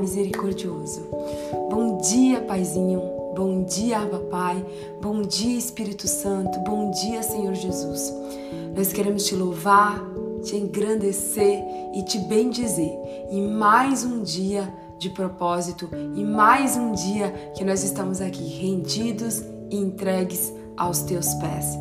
Misericordioso. Bom dia, Paizinho. Bom dia, Abba, Pai. Bom dia, Espírito Santo. Bom dia, Senhor Jesus. Nós queremos te louvar, te engrandecer e te bendizer. E mais um dia de propósito e mais um dia que nós estamos aqui rendidos e entregues aos teus pés.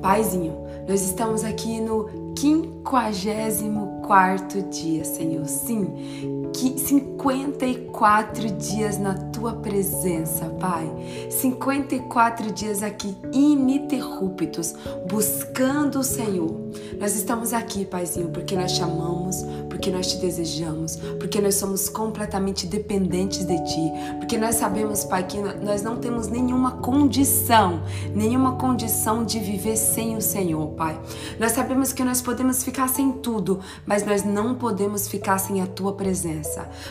Paizinho, nós estamos aqui no 54 dia, Senhor. Sim, 54 dias na tua presença, Pai. 54 dias aqui ininterruptos, buscando o Senhor. Nós estamos aqui, Paizinho, porque nós te amamos, porque nós te desejamos, porque nós somos completamente dependentes de Ti, porque nós sabemos, Pai, que nós não temos nenhuma condição, nenhuma condição de viver sem o Senhor, Pai. Nós sabemos que nós podemos ficar sem tudo, mas nós não podemos ficar sem a Tua presença.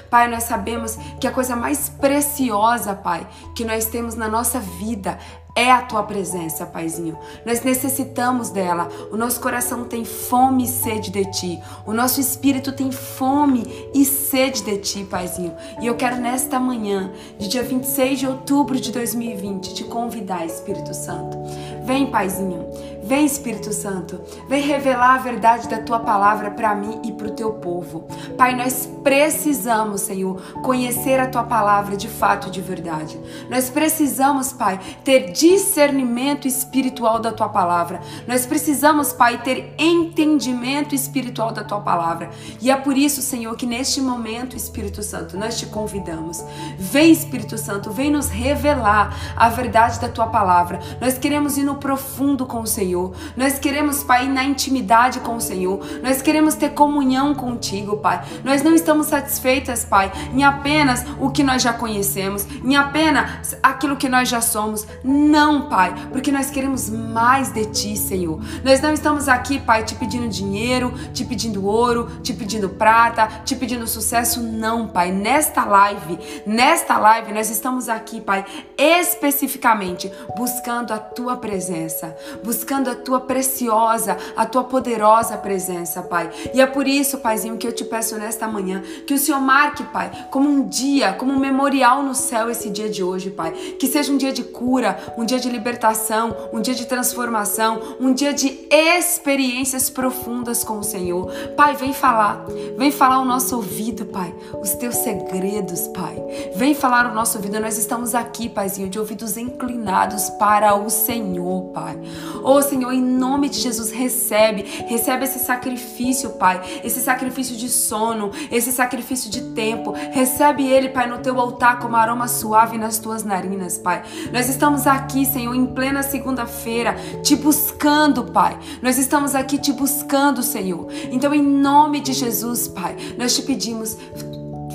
Pai, nós sabemos que a coisa mais preciosa, Pai, que nós temos na nossa vida é a tua presença, Paizinho. Nós necessitamos dela. O nosso coração tem fome e sede de ti. O nosso espírito tem fome e sede de ti, Paizinho. E eu quero nesta manhã, de dia 26 de outubro de 2020, te convidar, Espírito Santo. Vem, Paizinho. Vem, Espírito Santo. Vem revelar a verdade da tua palavra para mim e para o teu povo. Pai, nós precisamos, Senhor, conhecer a tua palavra de fato e de verdade. Nós precisamos, Pai, ter discernimento espiritual da tua palavra. Nós precisamos, Pai, ter entendimento espiritual da tua palavra. E é por isso, Senhor, que neste momento, Espírito Santo, nós te convidamos. Vem, Espírito Santo, vem nos revelar a verdade da tua palavra. Nós queremos ir no profundo com o Senhor. Nós queremos, Pai, na intimidade com o Senhor. Nós queremos ter comunhão contigo, Pai. Nós não estamos satisfeitas, Pai, em apenas o que nós já conhecemos, em apenas aquilo que nós já somos. Não, Pai, porque nós queremos mais de Ti, Senhor. Nós não estamos aqui, Pai, te pedindo dinheiro, te pedindo ouro, te pedindo prata, te pedindo sucesso, não, Pai. Nesta live, nesta live, nós estamos aqui, Pai, especificamente buscando a Tua presença, buscando a Tua preciosa, a Tua poderosa presença, Pai. E é por isso, Paizinho, que eu te peço nesta manhã que o Senhor marque, Pai, como um dia, como um memorial no céu esse dia de hoje, Pai. Que seja um dia de cura, um dia de libertação, um dia de transformação, um dia de experiências profundas com o Senhor. Pai, vem falar, vem falar o nosso ouvido, Pai, os teus segredos, Pai. Vem falar o nosso ouvido. Nós estamos aqui, Paizinho, de ouvidos inclinados para o Senhor, Pai. Oh, Senhor, em nome de Jesus, recebe, recebe esse sacrifício, Pai, esse sacrifício de sono, esse sacrifício de tempo. Recebe ele, Pai, no teu altar como aroma suave nas tuas narinas, Pai. Nós estamos aqui, Senhor, em plena segunda-feira, te buscando, Pai. Nós estamos aqui te buscando, Senhor. Então, em nome de Jesus, Pai, nós te pedimos,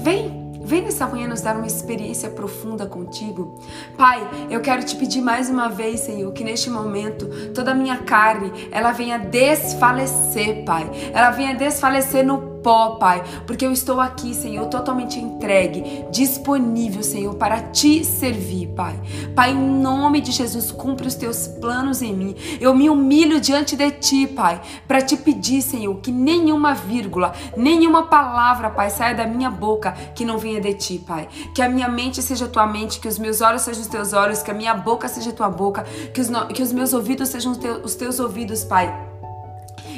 vem Vem nessa manhã nos dar uma experiência profunda contigo. Pai, eu quero te pedir mais uma vez, Senhor, que neste momento toda a minha carne, ela venha desfalecer, Pai. Ela venha desfalecer no pó, Pai, porque eu estou aqui, Senhor, totalmente entregue, disponível, Senhor, para te servir, Pai. Pai, em nome de Jesus, cumpre os teus planos em mim. Eu me humilho diante de ti, Pai, para te pedir, Senhor, que nenhuma vírgula, nenhuma palavra, Pai, saia da minha boca que não venha de ti, Pai. Que a minha mente seja tua mente, que os meus olhos sejam os teus olhos, que a minha boca seja tua boca, que os, que os meus ouvidos sejam os teus ouvidos, Pai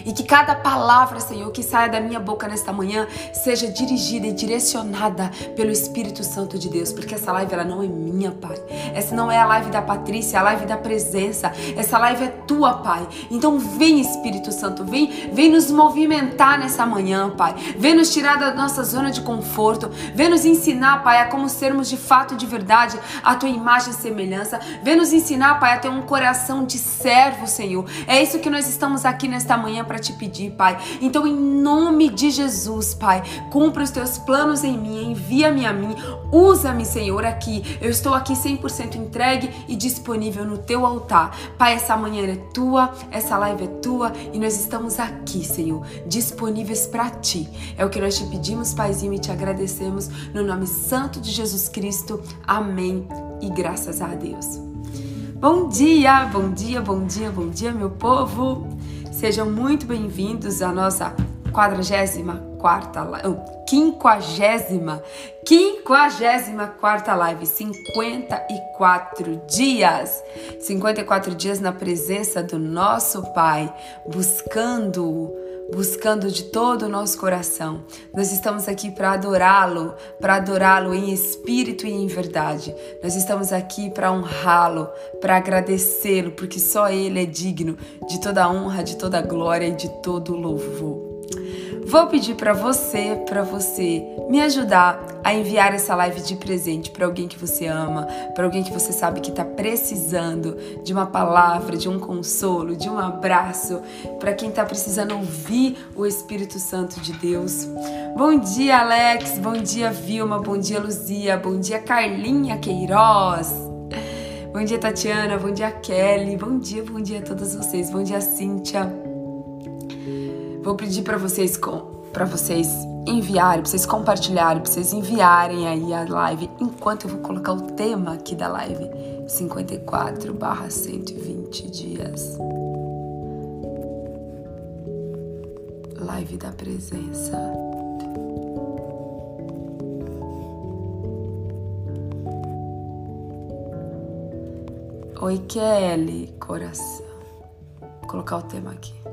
E que cada palavra, Senhor, que saia da minha boca nesta manhã seja dirigida e direcionada pelo Espírito Santo de Deus, porque essa live ela não é minha, Pai. Essa não é a live da Patrícia, é a live da presença. Essa live é tua, Pai. Então vem, Espírito Santo, vem, vem nos movimentar nessa manhã, Pai. Vem nos tirar da nossa zona de conforto. Vem nos ensinar, Pai, a como sermos de fato, de verdade, a tua imagem e semelhança. Vem nos ensinar, Pai, a ter um coração de servo, Senhor. É isso que nós estamos aqui nesta manhã para te pedir, Pai. Então, em nome de Jesus, Pai, cumpra os teus planos em mim, envia-me a mim, usa-me, Senhor, aqui. Eu estou aqui 100% entregue e disponível no teu altar. Pai, essa manhã é tua, essa live é tua e nós estamos aqui, Senhor, disponíveis para ti. É o que nós te pedimos, Paizinho, e te agradecemos no nome santo de Jesus Cristo. Amém. E graças a Deus. Bom dia, bom dia, bom dia, bom dia, meu povo. Sejam muito bem-vindos à nossa quadragésima quarta, quinquagésima, quinquagésima quarta live, 54 dias, 54 dias na presença do nosso Pai, buscando buscando de todo o nosso coração. Nós estamos aqui para adorá-lo, para adorá-lo em espírito e em verdade. Nós estamos aqui para honrá-lo, para agradecê-lo, porque só ele é digno de toda honra, de toda glória e de todo louvor. Vou pedir para você, para você me ajudar a enviar essa live de presente para alguém que você ama, para alguém que você sabe que está precisando de uma palavra, de um consolo, de um abraço, para quem está precisando ouvir o Espírito Santo de Deus. Bom dia, Alex. Bom dia, Vilma. Bom dia, Luzia. Bom dia, Carlinha Queiroz. Bom dia, Tatiana. Bom dia, Kelly. Bom dia, bom dia a todos vocês. Bom dia, Cíntia. Vou pedir para vocês para vocês enviarem, para vocês compartilharem, para vocês enviarem aí a live enquanto eu vou colocar o tema aqui da live 54 barra 120 dias. Live da presença. Oi, Kelly, coração. Vou colocar o tema aqui.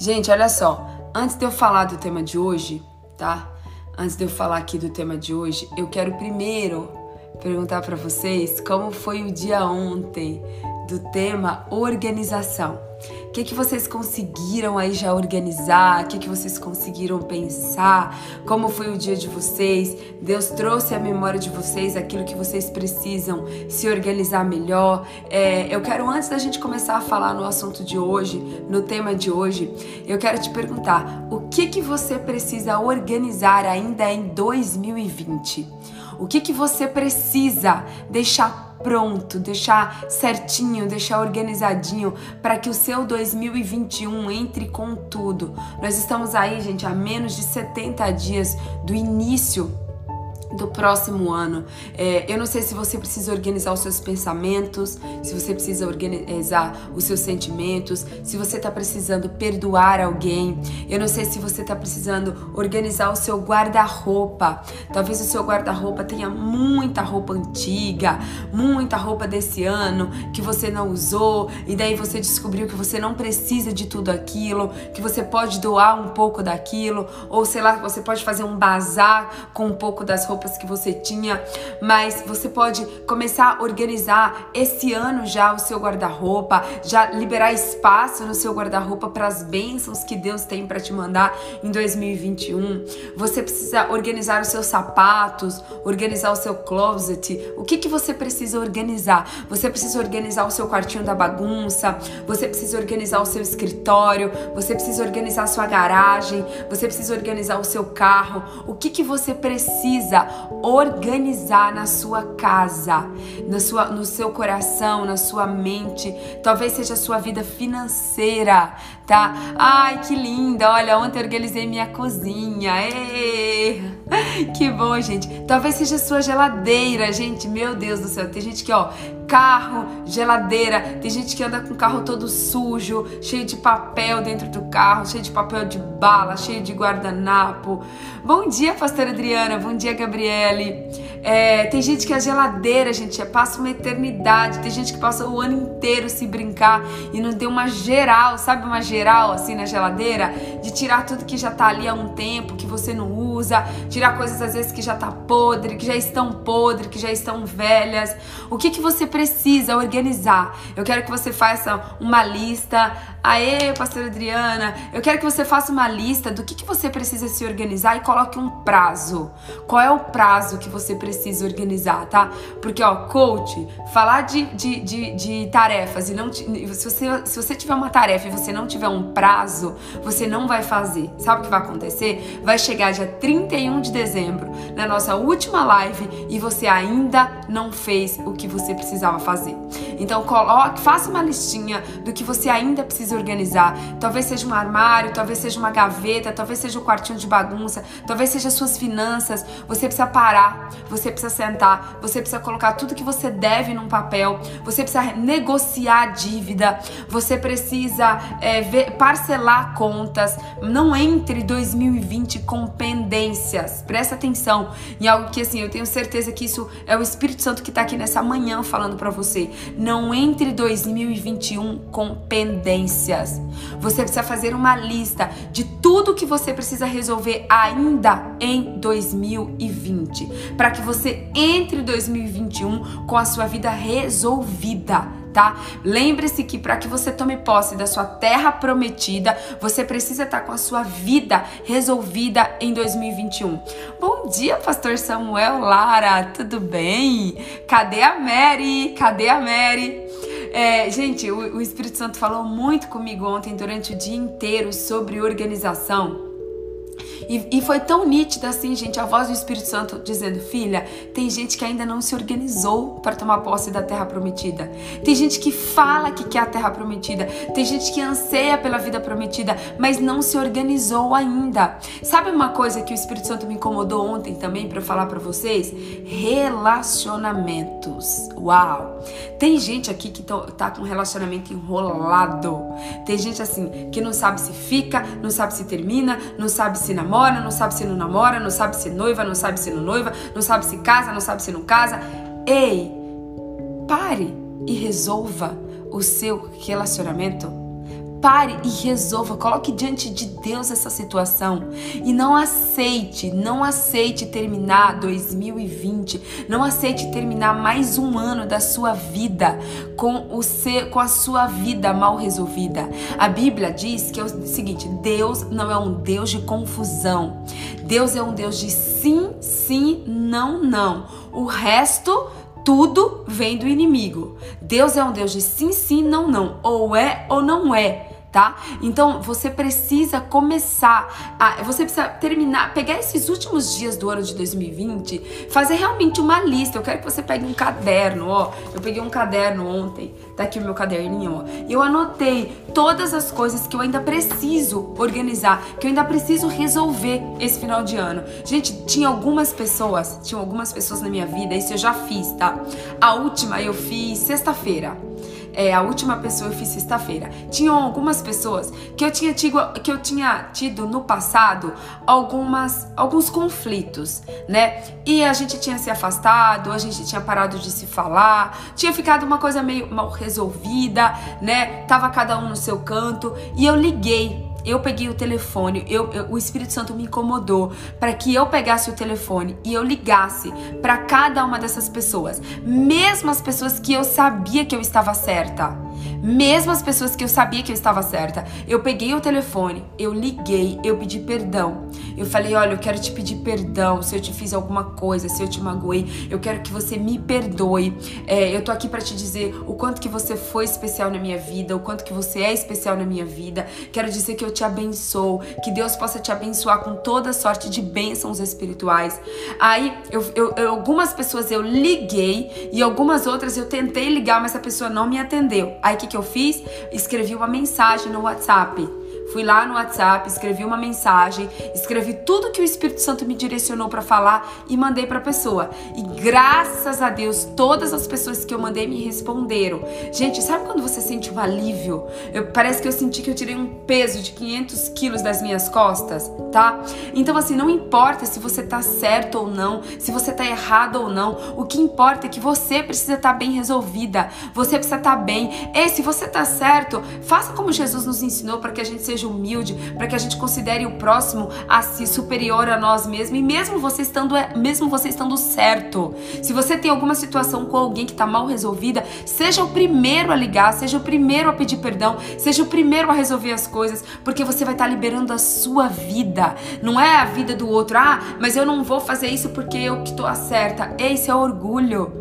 Gente, olha só. Antes de eu falar do tema de hoje, tá? Antes de eu falar aqui do tema de hoje, eu quero primeiro perguntar para vocês como foi o dia ontem do tema organização. O que, que vocês conseguiram aí já organizar? O que, que vocês conseguiram pensar? Como foi o dia de vocês? Deus trouxe à memória de vocês aquilo que vocês precisam se organizar melhor? É, eu quero, antes da gente começar a falar no assunto de hoje, no tema de hoje, eu quero te perguntar: o que, que você precisa organizar ainda em 2020? O que, que você precisa deixar pronto, deixar certinho, deixar organizadinho para que o seu 2021 entre com tudo. Nós estamos aí, gente, a menos de 70 dias do início do próximo ano. É, eu não sei se você precisa organizar os seus pensamentos, se você precisa organizar os seus sentimentos, se você está precisando perdoar alguém. Eu não sei se você está precisando organizar o seu guarda-roupa. Talvez o seu guarda-roupa tenha muita roupa antiga, muita roupa desse ano que você não usou e daí você descobriu que você não precisa de tudo aquilo, que você pode doar um pouco daquilo, ou sei lá, você pode fazer um bazar com um pouco das roupas roupas que você tinha, mas você pode começar a organizar esse ano já o seu guarda-roupa, já liberar espaço no seu guarda-roupa para as bênçãos que Deus tem para te mandar em 2021. Você precisa organizar os seus sapatos, organizar o seu closet. O que que você precisa organizar? Você precisa organizar o seu quartinho da bagunça, você precisa organizar o seu escritório, você precisa organizar a sua garagem, você precisa organizar o seu carro. O que que você precisa organizar na sua casa, na sua, no seu coração, na sua mente. Talvez seja a sua vida financeira, tá? Ai, que linda! Olha, ontem organizei minha cozinha. Que bom, gente. Talvez seja sua geladeira, gente. Meu Deus do céu. Tem gente que, ó, carro, geladeira. Tem gente que anda com o carro todo sujo, cheio de papel dentro do carro, cheio de papel de bala, cheio de guardanapo. Bom dia, pastora Adriana. Bom dia, Gabriele. É, tem gente que a geladeira, gente, passa uma eternidade. Tem gente que passa o ano inteiro se brincar e não deu uma geral, sabe uma geral assim na geladeira? De tirar tudo que já tá ali há um tempo, que você não usa, tirar coisas às vezes que já tá podre, que já estão podre, que já estão velhas. O que que você precisa organizar? Eu quero que você faça uma lista. Aê, pastora Adriana, eu quero que você faça uma lista do que, que você precisa se organizar e coloque um prazo. Qual é o prazo que você precisa organizar, tá? Porque, ó, coach, falar de, de, de, de tarefas e não. Se você, se você tiver uma tarefa e você não tiver um prazo, você não vai fazer. Sabe o que vai acontecer? Vai chegar dia 31 de dezembro, na nossa última live, e você ainda não fez o que você precisava fazer. Então, coloque, faça uma listinha do que você ainda precisa organizar. Talvez seja um armário, talvez seja uma gaveta, talvez seja o um quartinho de bagunça, talvez seja suas finanças. Você precisa parar, você precisa sentar, você precisa colocar tudo que você deve num papel, você precisa negociar a dívida, você precisa é, ver, parcelar contas. Não entre 2020 com pendências. Presta atenção em algo que assim, eu tenho certeza que isso é o Espírito Santo que está aqui nessa manhã falando para você. Não entre 2021 com pendências. Você precisa fazer uma lista de tudo que você precisa resolver ainda em 2020, para que você entre 2021 com a sua vida resolvida tá? Lembre-se que para que você tome posse da sua terra prometida, você precisa estar tá com a sua vida resolvida em 2021. Bom dia, pastor Samuel Lara, tudo bem? Cadê a Mary? Cadê a Mary? É, gente, o, o Espírito Santo falou muito comigo ontem durante o dia inteiro sobre organização. E, e foi tão nítida assim, gente, a voz do Espírito Santo dizendo: Filha, tem gente que ainda não se organizou para tomar posse da terra prometida. Tem gente que fala que quer a terra prometida. Tem gente que anseia pela vida prometida, mas não se organizou ainda. Sabe uma coisa que o Espírito Santo me incomodou ontem também para falar para vocês? Relacionamentos. Uau! Tem gente aqui que tá com um relacionamento enrolado. Tem gente assim que não sabe se fica, não sabe se termina, não sabe se namora namora, não sabe se não namora, não sabe se noiva, não sabe se não noiva, não sabe se casa, não sabe se não casa. Ei, pare e resolva o seu relacionamento Pare e resolva, coloque diante de Deus essa situação e não aceite, não aceite terminar 2020, não aceite terminar mais um ano da sua vida com o ser, com a sua vida mal resolvida. A Bíblia diz que é o seguinte: Deus não é um Deus de confusão. Deus é um Deus de sim, sim, não, não. O resto tudo vem do inimigo. Deus é um Deus de sim, sim, não, não. Ou é ou não é tá? Então você precisa começar a, você precisa terminar, pegar esses últimos dias do ano de 2020, fazer realmente uma lista. Eu quero que você pegue um caderno, ó. Eu peguei um caderno ontem, tá aqui o meu caderninho, ó. Eu anotei todas as coisas que eu ainda preciso organizar, que eu ainda preciso resolver esse final de ano. Gente, tinha algumas pessoas, tinha algumas pessoas na minha vida, isso eu já fiz, tá? A última eu fiz sexta-feira é, a última pessoa eu fiz sexta-feira. Tinham algumas pessoas que eu tinha tido, que eu tinha tido no passado algumas alguns conflitos, né? E a gente tinha se afastado, a gente tinha parado de se falar, tinha ficado uma coisa meio mal resolvida, né? Tava cada um no seu canto e eu liguei eu peguei o telefone, eu, eu, o Espírito Santo me incomodou para que eu pegasse o telefone e eu ligasse para cada uma dessas pessoas, mesmo as pessoas que eu sabia que eu estava certa. Mesmo as pessoas que eu sabia que eu estava certa, eu peguei o telefone, eu liguei, eu pedi perdão. Eu falei: Olha, eu quero te pedir perdão se eu te fiz alguma coisa, se eu te magoei. Eu quero que você me perdoe. É, eu tô aqui para te dizer o quanto que você foi especial na minha vida, o quanto que você é especial na minha vida. Quero dizer que eu te abençoo, que Deus possa te abençoar com toda sorte de bênçãos espirituais. Aí, eu, eu, eu, algumas pessoas eu liguei e algumas outras eu tentei ligar, mas a pessoa não me atendeu. Aí que que eu fiz? Escrevi uma mensagem no WhatsApp Fui lá no WhatsApp, escrevi uma mensagem, escrevi tudo que o Espírito Santo me direcionou para falar e mandei para a pessoa. E graças a Deus, todas as pessoas que eu mandei me responderam. Gente, sabe quando você sente um alívio? Eu, parece que eu senti que eu tirei um peso de 500 quilos das minhas costas, tá? Então, assim, não importa se você tá certo ou não, se você tá errado ou não, o que importa é que você precisa estar tá bem resolvida, você precisa estar tá bem. E se você tá certo, faça como Jesus nos ensinou para que a gente seja humilde, para que a gente considere o próximo a si superior a nós mesmos, e mesmo você estando, mesmo você estando certo. Se você tem alguma situação com alguém que está mal resolvida, seja o primeiro a ligar, seja o primeiro a pedir perdão, seja o primeiro a resolver as coisas, porque você vai estar tá liberando a sua vida. Não é a vida do outro. Ah, mas eu não vou fazer isso porque eu que estou certa. Esse é orgulho.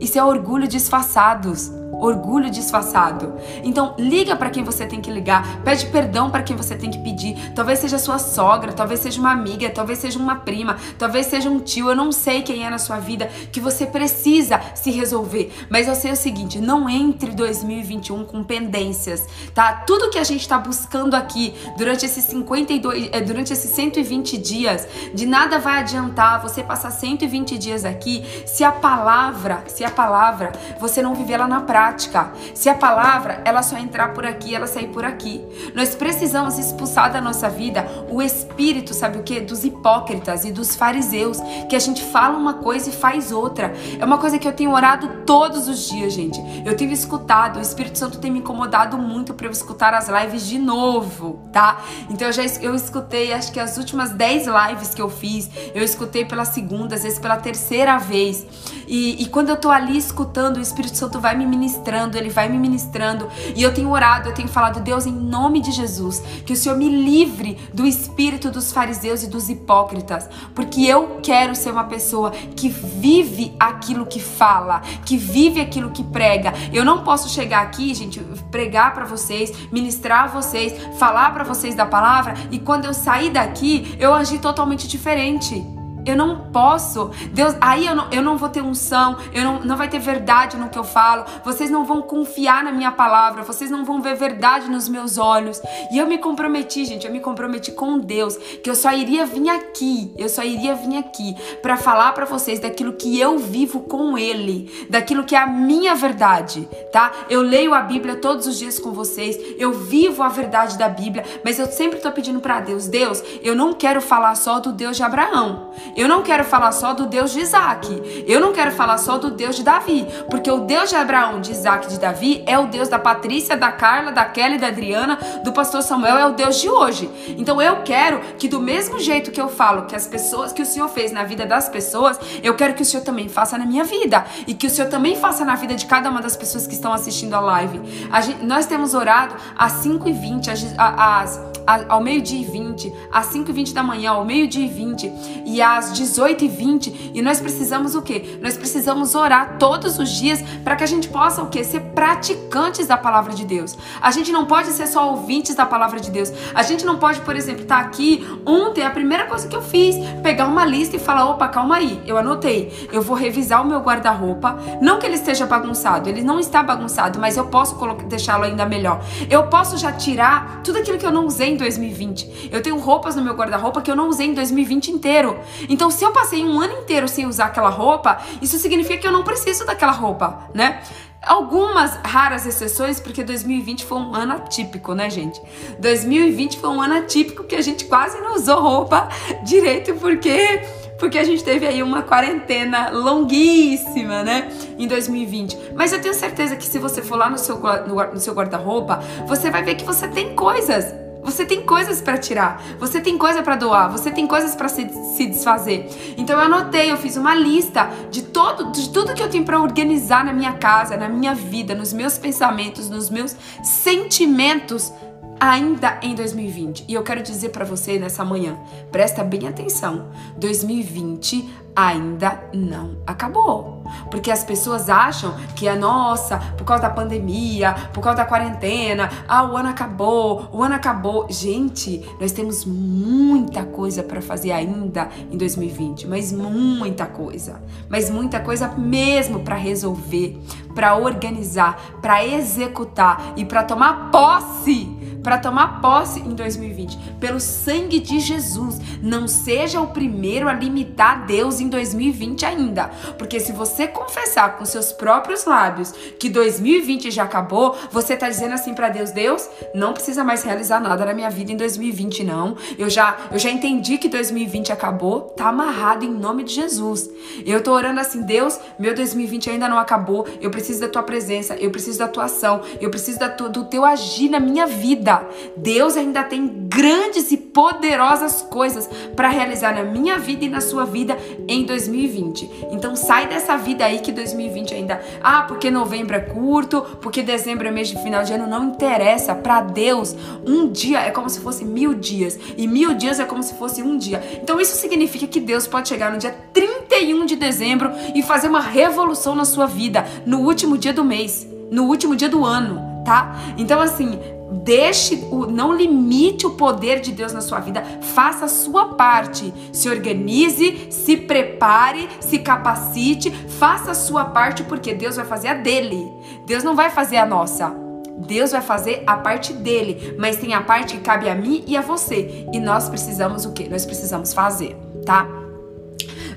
Isso é orgulho disfarçados orgulho disfarçado. Então, liga para quem você tem que ligar, pede perdão para quem você tem que pedir. Talvez seja sua sogra, talvez seja uma amiga, talvez seja uma prima, talvez seja um tio, eu não sei quem é na sua vida que você precisa se resolver. Mas eu sei o seguinte, não entre 2021 com pendências, tá? Tudo que a gente está buscando aqui durante esses 52, eh, durante esses 120 dias, de nada vai adiantar você passar 120 dias aqui se a palavra, se a palavra você não viver ela na prática prática. Se a palavra ela só entrar por aqui, ela sair por aqui. Nós precisamos expulsar da nossa vida o espírito, sabe o que? Dos hipócritas e dos fariseus, que a gente fala uma coisa e faz outra. É uma coisa que eu tenho orado todos os dias, gente. Eu tenho escutado, o Espírito Santo tem me incomodado muito para eu escutar as lives de novo, tá? Então eu já eu escutei, acho que as últimas 10 lives que eu fiz, eu escutei pela segunda, às vezes pela terceira vez. E, e quando eu tô ali escutando, o Espírito Santo vai me ministrar ministrando, Ele vai me ministrando. E eu tenho orado, eu tenho falado, Deus, em nome de Jesus, que o Senhor me livre do espírito dos fariseus e dos hipócritas, porque eu quero ser uma pessoa que vive aquilo que fala, que vive aquilo que prega. Eu não posso chegar aqui, gente, pregar para vocês, ministrar a vocês, falar para vocês da palavra e quando eu sair daqui, eu agir totalmente diferente. Eu não posso. Deus, aí eu não, eu não vou ter unção, eu não, não vai ter verdade no que eu falo. Vocês não vão confiar na minha palavra, vocês não vão ver verdade nos meus olhos. E eu me comprometi, gente, eu me comprometi com Deus que eu só iria vir aqui, eu só iria vir aqui para falar para vocês daquilo que eu vivo com ele, daquilo que é a minha verdade, tá? Eu leio a Bíblia todos os dias com vocês, eu vivo a verdade da Bíblia, mas eu sempre tô pedindo para Deus, Deus, eu não quero falar só do Deus de Abraão. Eu não quero falar só do Deus de Isaac. Eu não quero falar só do Deus de Davi. Porque o Deus de Abraão, de Isaac e de Davi é o Deus da Patrícia, da Carla, da Kelly, da Adriana, do pastor Samuel, é o Deus de hoje. Então eu quero que do mesmo jeito que eu falo que as pessoas, que o Senhor fez na vida das pessoas, eu quero que o Senhor também faça na minha vida. E que o Senhor também faça na vida de cada uma das pessoas que estão assistindo a live. A gente, nós temos orado às 5h20, às, às ao meio-dia e 20, às 5 e 20 da manhã, ao meio-dia e 20 e às 18 e 20. E nós precisamos o quê? Nós precisamos orar todos os dias para que a gente possa o quê? Ser praticantes da palavra de Deus. A gente não pode ser só ouvintes da palavra de Deus. A gente não pode, por exemplo, estar tá aqui ontem, a primeira coisa que eu fiz, pegar uma lista e falar: opa, calma aí, eu anotei. Eu vou revisar o meu guarda-roupa. Não que ele esteja bagunçado, ele não está bagunçado, mas eu posso deixá-lo ainda melhor. Eu posso já tirar tudo aquilo que eu não usei em 2020. Eu tenho roupas no meu guarda-roupa que eu não usei em 2020 inteiro. Então, se eu passei um ano inteiro sem usar aquela roupa, isso significa que eu não preciso daquela roupa, né? Algumas raras exceções, porque 2020 foi um ano atípico, né, gente? 2020 foi um ano atípico que a gente quase não usou roupa direito, porque porque a gente teve aí uma quarentena longuíssima, né, em 2020. Mas eu tenho certeza que se você for lá no seu, no, seu guarda-roupa, você vai ver que você tem coisas você tem coisas para tirar, você tem coisa para doar, você tem coisas para se, se desfazer. Então eu anotei, eu fiz uma lista de todo, de tudo que eu tenho para organizar na minha casa, na minha vida, nos meus pensamentos, nos meus sentimentos ainda em 2020. E eu quero dizer para você nessa manhã, presta bem atenção. 2020 ainda não acabou. Porque as pessoas acham que a nossa, por causa da pandemia, por causa da quarentena, ah, o ano acabou, o ano acabou. Gente, nós temos muita coisa para fazer ainda em 2020, mas muita coisa. Mas muita coisa mesmo para resolver, para organizar, para executar e para tomar posse para tomar posse em 2020, pelo sangue de Jesus. Não seja o primeiro a limitar Deus em 2020 ainda, porque se você confessar com seus próprios lábios que 2020 já acabou, você tá dizendo assim para Deus: Deus, não precisa mais realizar nada na minha vida em 2020 não. Eu já eu já entendi que 2020 acabou, tá amarrado em nome de Jesus. Eu tô orando assim, Deus, meu 2020 ainda não acabou. Eu preciso da tua presença, eu preciso da tua ação, eu preciso da do teu agir na minha vida. Deus ainda tem grandes e poderosas coisas para realizar na minha vida e na sua vida em 2020. Então sai dessa vida aí que 2020 ainda, ah, porque novembro é curto, porque dezembro é mês de final de ano, não interessa. Para Deus, um dia é como se fosse mil dias e mil dias é como se fosse um dia. Então isso significa que Deus pode chegar no dia 31 de dezembro e fazer uma revolução na sua vida no último dia do mês, no último dia do ano, tá? Então assim, deixe o não limite o poder de Deus na sua vida, faça a sua parte. Se organize, se prepare, se capacite, faça a sua parte porque Deus vai fazer a dele. Deus não vai fazer a nossa. Deus vai fazer a parte dele, mas tem a parte que cabe a mim e a você. E nós precisamos o quê? Nós precisamos fazer, tá?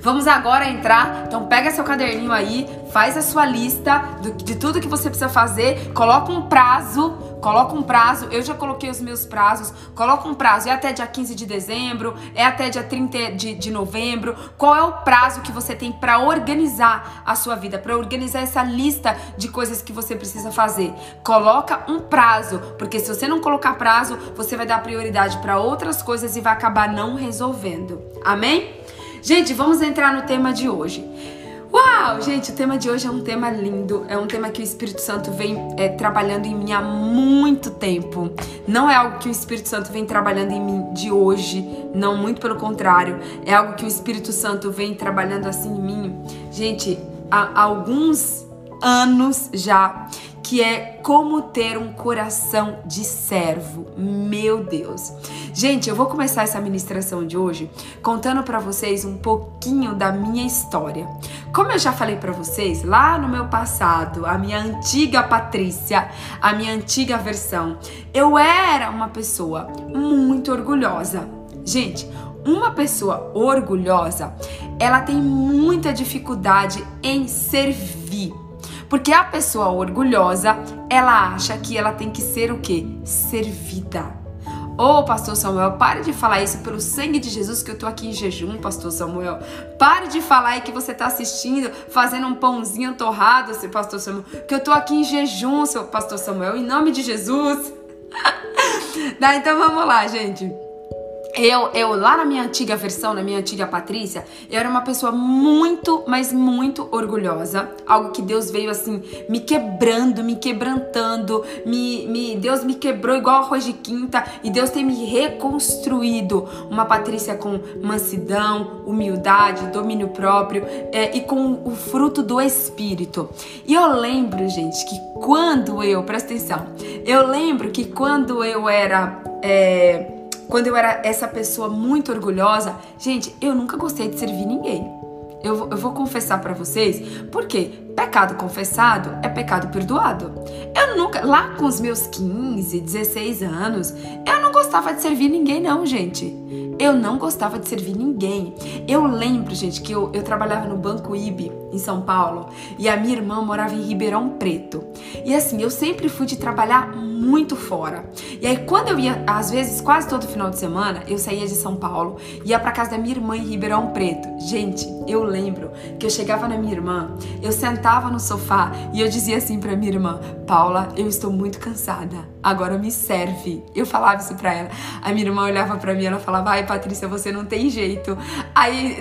Vamos agora entrar. Então pega seu caderninho aí, faz a sua lista de tudo que você precisa fazer, coloca um prazo, coloca um prazo. Eu já coloquei os meus prazos. Coloca um prazo. É até dia 15 de dezembro, é até dia 30 de, de novembro. Qual é o prazo que você tem para organizar a sua vida, para organizar essa lista de coisas que você precisa fazer? Coloca um prazo, porque se você não colocar prazo, você vai dar prioridade para outras coisas e vai acabar não resolvendo. Amém? Gente, vamos entrar no tema de hoje. Uau, gente, o tema de hoje é um tema lindo, é um tema que o Espírito Santo vem é, trabalhando em mim há muito tempo. Não é algo que o Espírito Santo vem trabalhando em mim de hoje, não, muito pelo contrário. É algo que o Espírito Santo vem trabalhando assim em mim, gente, há alguns anos já que é como ter um coração de servo. Meu Deus. Gente, eu vou começar essa ministração de hoje contando para vocês um pouquinho da minha história. Como eu já falei para vocês, lá no meu passado, a minha antiga Patrícia, a minha antiga versão, eu era uma pessoa muito orgulhosa. Gente, uma pessoa orgulhosa, ela tem muita dificuldade em servir. Porque a pessoa orgulhosa, ela acha que ela tem que ser o quê? Servida. Ô, oh, pastor Samuel, pare de falar isso pelo sangue de Jesus que eu tô aqui em jejum, pastor Samuel. Pare de falar aí que você tá assistindo, fazendo um pãozinho torrado, seu pastor Samuel, que eu tô aqui em jejum, seu pastor Samuel, em nome de Jesus. tá, então vamos lá, gente. Eu, eu, lá na minha antiga versão, na minha antiga Patrícia, eu era uma pessoa muito, mas muito orgulhosa. Algo que Deus veio assim, me quebrando, me quebrantando. Me, me, Deus me quebrou igual arroz de quinta e Deus tem me reconstruído. Uma Patrícia com mansidão, humildade, domínio próprio é, e com o fruto do Espírito. E eu lembro, gente, que quando eu, presta atenção, eu lembro que quando eu era. É, quando eu era essa pessoa muito orgulhosa, gente, eu nunca gostei de servir ninguém. Eu, eu vou confessar para vocês, porque pecado confessado é pecado perdoado. Eu nunca, lá com os meus 15, 16 anos, eu não gostava de servir ninguém, não, gente. Eu não gostava de servir ninguém. Eu lembro, gente, que eu, eu trabalhava no Banco IB em São Paulo e a minha irmã morava em Ribeirão Preto. E assim, eu sempre fui de trabalhar muito fora. E aí, quando eu ia, às vezes, quase todo final de semana, eu saía de São Paulo, ia para casa da minha irmã em Ribeirão Preto. Gente, eu lembro que eu chegava na minha irmã, eu sentava no sofá e eu dizia assim para minha irmã: Paula, eu estou muito cansada agora me serve. Eu falava isso pra ela. A minha irmã olhava pra mim ela falava: Ai, Patrícia, você não tem jeito. Aí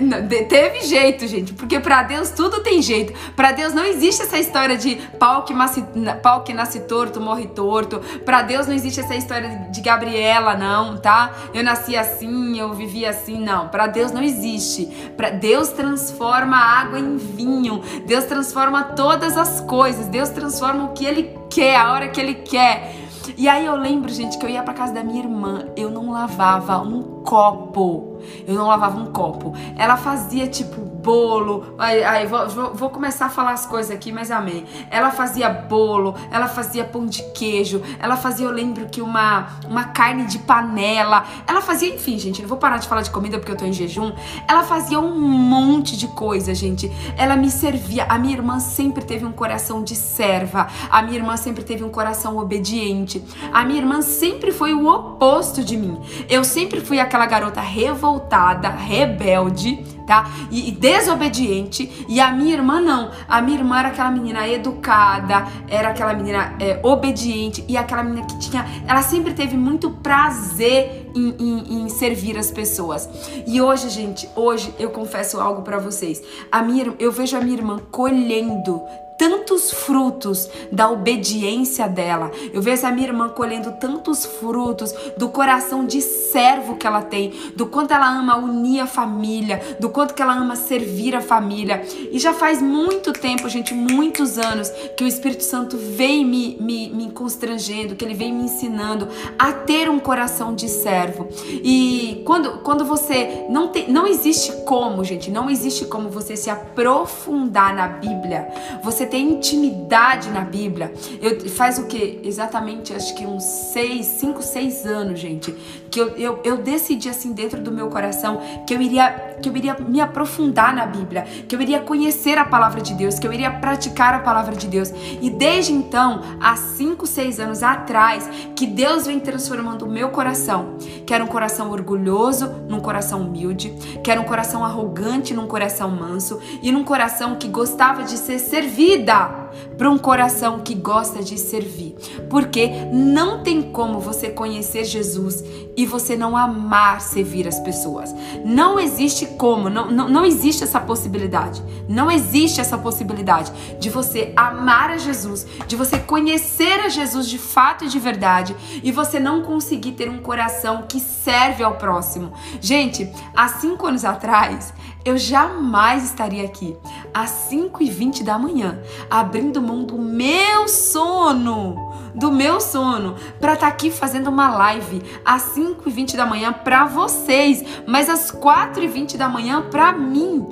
teve jeito, gente, porque pra Deus tudo tem jeito. Pra Deus não existe essa história de pau que, nasce, pau que nasce torto, morre torto. Pra Deus não existe essa história de Gabriela, não, tá? Eu nasci assim, eu vivi assim, não. Pra Deus não existe. Pra Deus transforma água em vinho. Deus transforma todas as coisas. Deus transforma o que Ele quer, a hora que Ele quer. E aí eu lembro, gente, que eu ia pra casa da minha irmã, eu não lavava um copo. Eu não lavava um copo. Ela fazia tipo bolo. Aí, aí vou, vou, começar a falar as coisas aqui, mas amém. Ela fazia bolo, ela fazia pão de queijo, ela fazia, eu lembro que uma, uma carne de panela. Ela fazia, enfim, gente, não vou parar de falar de comida porque eu tô em jejum. Ela fazia um monte de coisa, gente. Ela me servia. A minha irmã sempre teve um coração de serva. A minha irmã sempre teve um coração obediente. A minha irmã sempre foi o oposto de mim. Eu sempre fui aquela garota revoltada, rebelde, tá? E, e, desobediente. E a minha irmã não. A minha irmã era aquela menina educada, era aquela menina é, obediente e aquela menina que tinha. Ela sempre teve muito prazer em, em, em servir as pessoas. E hoje, gente, hoje eu confesso algo para vocês. A minha, eu vejo a minha irmã colhendo tantos frutos da obediência dela. Eu vejo a minha irmã colhendo tantos frutos do coração de servo que ela tem, do quanto ela ama unir a família, do quanto que ela ama servir a família. E já faz muito tempo, gente, muitos anos, que o Espírito Santo vem me, me, me constrangendo, que ele vem me ensinando a ter um coração de servo. E quando, quando você não tem, não existe como, gente, não existe como você se aprofundar na Bíblia. Você você tem intimidade na Bíblia. Eu, faz o que? Exatamente, acho que uns seis, cinco, seis anos, gente, que eu, eu, eu decidi assim dentro do meu coração que eu iria que eu iria me aprofundar na Bíblia, que eu iria conhecer a palavra de Deus, que eu iria praticar a palavra de Deus. E desde então, há cinco, seis anos atrás, que Deus vem transformando o meu coração, que era um coração orgulhoso num coração humilde, que era um coração arrogante num coração manso. E num coração que gostava de ser servido vida para um coração que gosta de servir. Porque não tem como você conhecer Jesus e você não amar servir as pessoas. Não existe como, não, não, não existe essa possibilidade. Não existe essa possibilidade de você amar a Jesus, de você conhecer a Jesus de fato e de verdade e você não conseguir ter um coração que serve ao próximo. Gente, há cinco anos atrás, eu jamais estaria aqui às 5 e 20 da manhã, abrindo mão do meu sono, do meu sono, para estar tá aqui fazendo uma live às 5 e 20 da manhã para vocês, mas às 4 e 20 da manhã para mim.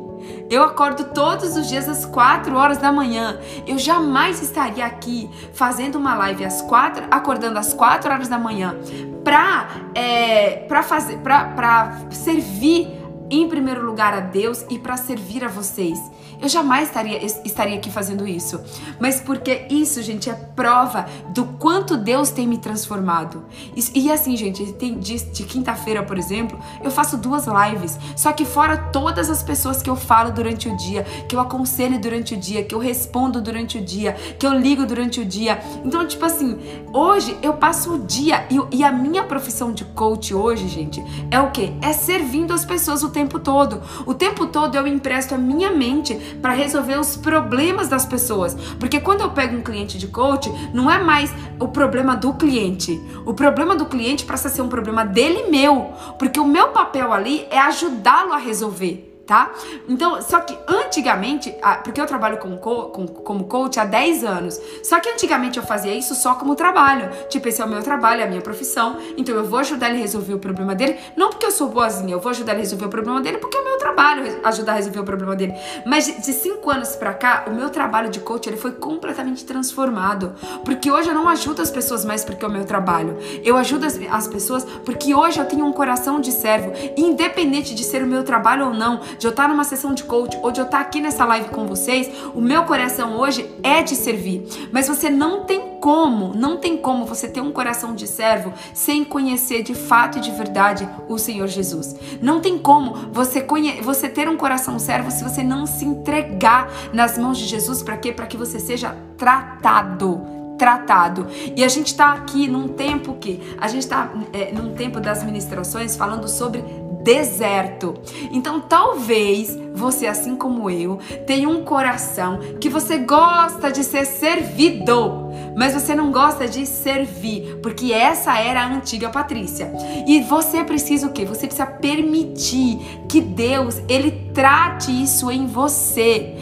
Eu acordo todos os dias às 4 horas da manhã. Eu jamais estaria aqui fazendo uma live às 4, acordando às 4 horas da manhã, para é, pra fazer, para servir em primeiro lugar a Deus e para servir a vocês. Eu jamais estaria, estaria aqui fazendo isso. Mas porque isso, gente, é prova do quanto Deus tem me transformado. E, e assim, gente, tem de, de quinta-feira, por exemplo, eu faço duas lives. Só que fora todas as pessoas que eu falo durante o dia, que eu aconselho durante o dia, que eu respondo durante o dia, que eu ligo durante o dia. Então, tipo assim, hoje eu passo o dia e, e a minha profissão de coach hoje, gente, é o quê? É servindo as pessoas o tempo todo. O tempo todo eu empresto a minha mente para resolver os problemas das pessoas. Porque quando eu pego um cliente de coach, não é mais o problema do cliente. O problema do cliente passa a ser um problema dele meu, porque o meu papel ali é ajudá-lo a resolver tá? Então, só que antigamente, porque eu trabalho com, com, como coach há 10 anos, só que antigamente eu fazia isso só como trabalho. Tipo, esse é o meu trabalho, é a minha profissão, então eu vou ajudar ele a resolver o problema dele, não porque eu sou boazinha, eu vou ajudar ele a resolver o problema dele porque é o meu trabalho ajudar a resolver o problema dele. Mas de 5 anos pra cá, o meu trabalho de coach ele foi completamente transformado, porque hoje eu não ajudo as pessoas mais porque é o meu trabalho, eu ajudo as, as pessoas porque hoje eu tenho um coração de servo, independente de ser o meu trabalho ou não, de eu estar numa sessão de coach ou de eu estar aqui nessa live com vocês, o meu coração hoje é de servir. Mas você não tem como, não tem como você ter um coração de servo sem conhecer de fato e de verdade o Senhor Jesus. Não tem como você, conhe você ter um coração servo se você não se entregar nas mãos de Jesus. Para quê? Para que você seja tratado tratado. E a gente está aqui num tempo que a gente está é, num tempo das ministrações falando sobre deserto. Então, talvez você, assim como eu, tenha um coração que você gosta de ser servido, mas você não gosta de servir, porque essa era a antiga Patrícia. E você precisa o quê? Você precisa permitir que Deus, ele trate isso em você.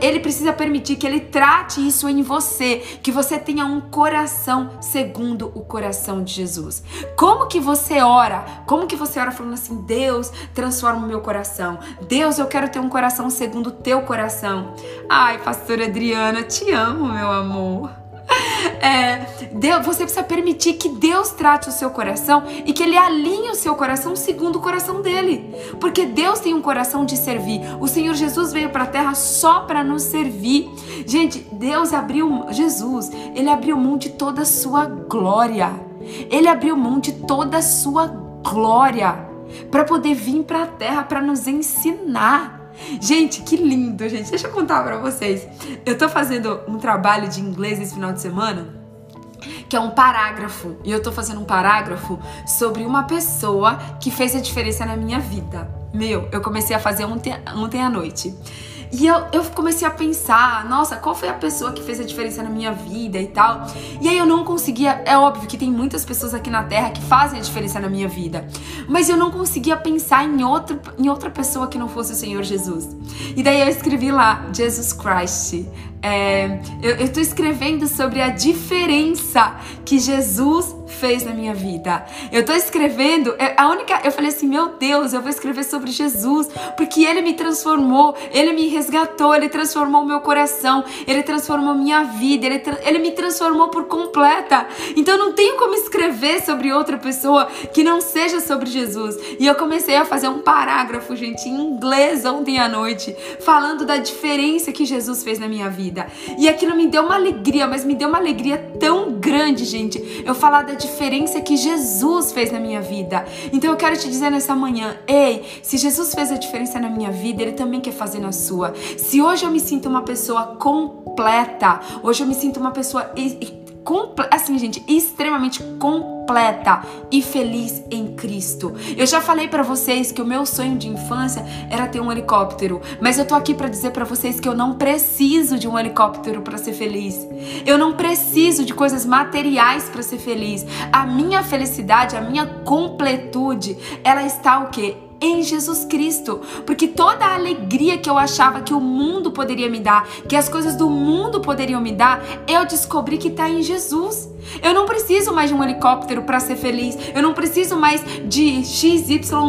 Ele precisa permitir que ele trate isso em você, que você tenha um coração segundo o coração de Jesus. Como que você ora? Como que você ora falando assim: "Deus, transforma o meu coração. Deus, eu quero ter um coração segundo o teu coração". Ai, pastora Adriana, te amo, meu amor. É, Deus, você precisa permitir que Deus trate o seu coração e que Ele alinhe o seu coração segundo o coração dele. Porque Deus tem um coração de servir. O Senhor Jesus veio para a terra só para nos servir. Gente, Deus abriu, Jesus, Ele abriu mão de toda a sua glória. Ele abriu mão de toda a sua glória para poder vir para a terra para nos ensinar. Gente, que lindo, gente. Deixa eu contar para vocês. Eu tô fazendo um trabalho de inglês esse final de semana que é um parágrafo. E eu tô fazendo um parágrafo sobre uma pessoa que fez a diferença na minha vida. Meu, eu comecei a fazer ontem, ontem à noite. E eu, eu comecei a pensar, nossa, qual foi a pessoa que fez a diferença na minha vida e tal. E aí eu não conseguia. É óbvio que tem muitas pessoas aqui na Terra que fazem a diferença na minha vida. Mas eu não conseguia pensar em, outro, em outra pessoa que não fosse o Senhor Jesus. E daí eu escrevi lá, Jesus Christ. É, eu estou escrevendo sobre a diferença que Jesus fez na minha vida. Eu estou escrevendo, é, a única, eu falei assim, meu Deus, eu vou escrever sobre Jesus, porque ele me transformou, ele me resgatou, ele transformou meu coração, ele transformou minha vida, ele, ele me transformou por completa. Então não tenho como escrever sobre outra pessoa que não seja sobre Jesus. E eu comecei a fazer um parágrafo, gente, em inglês ontem à noite, falando da diferença que Jesus fez na minha vida. E aquilo me deu uma alegria, mas me deu uma alegria tão grande, gente. Eu falar da diferença que Jesus fez na minha vida. Então eu quero te dizer nessa manhã, ei, se Jesus fez a diferença na minha vida, ele também quer fazer na sua. Se hoje eu me sinto uma pessoa completa, hoje eu me sinto uma pessoa assim, gente, extremamente completa e feliz em Cristo. Eu já falei para vocês que o meu sonho de infância era ter um helicóptero, mas eu tô aqui para dizer para vocês que eu não preciso de um helicóptero para ser feliz. Eu não preciso de coisas materiais para ser feliz. A minha felicidade, a minha completude, ela está o quê? Em Jesus Cristo, porque toda a alegria que eu achava que o mundo poderia me dar, que as coisas do mundo poderiam me dar, eu descobri que está em Jesus. Eu não preciso mais de um helicóptero para ser feliz. Eu não preciso mais de XYZ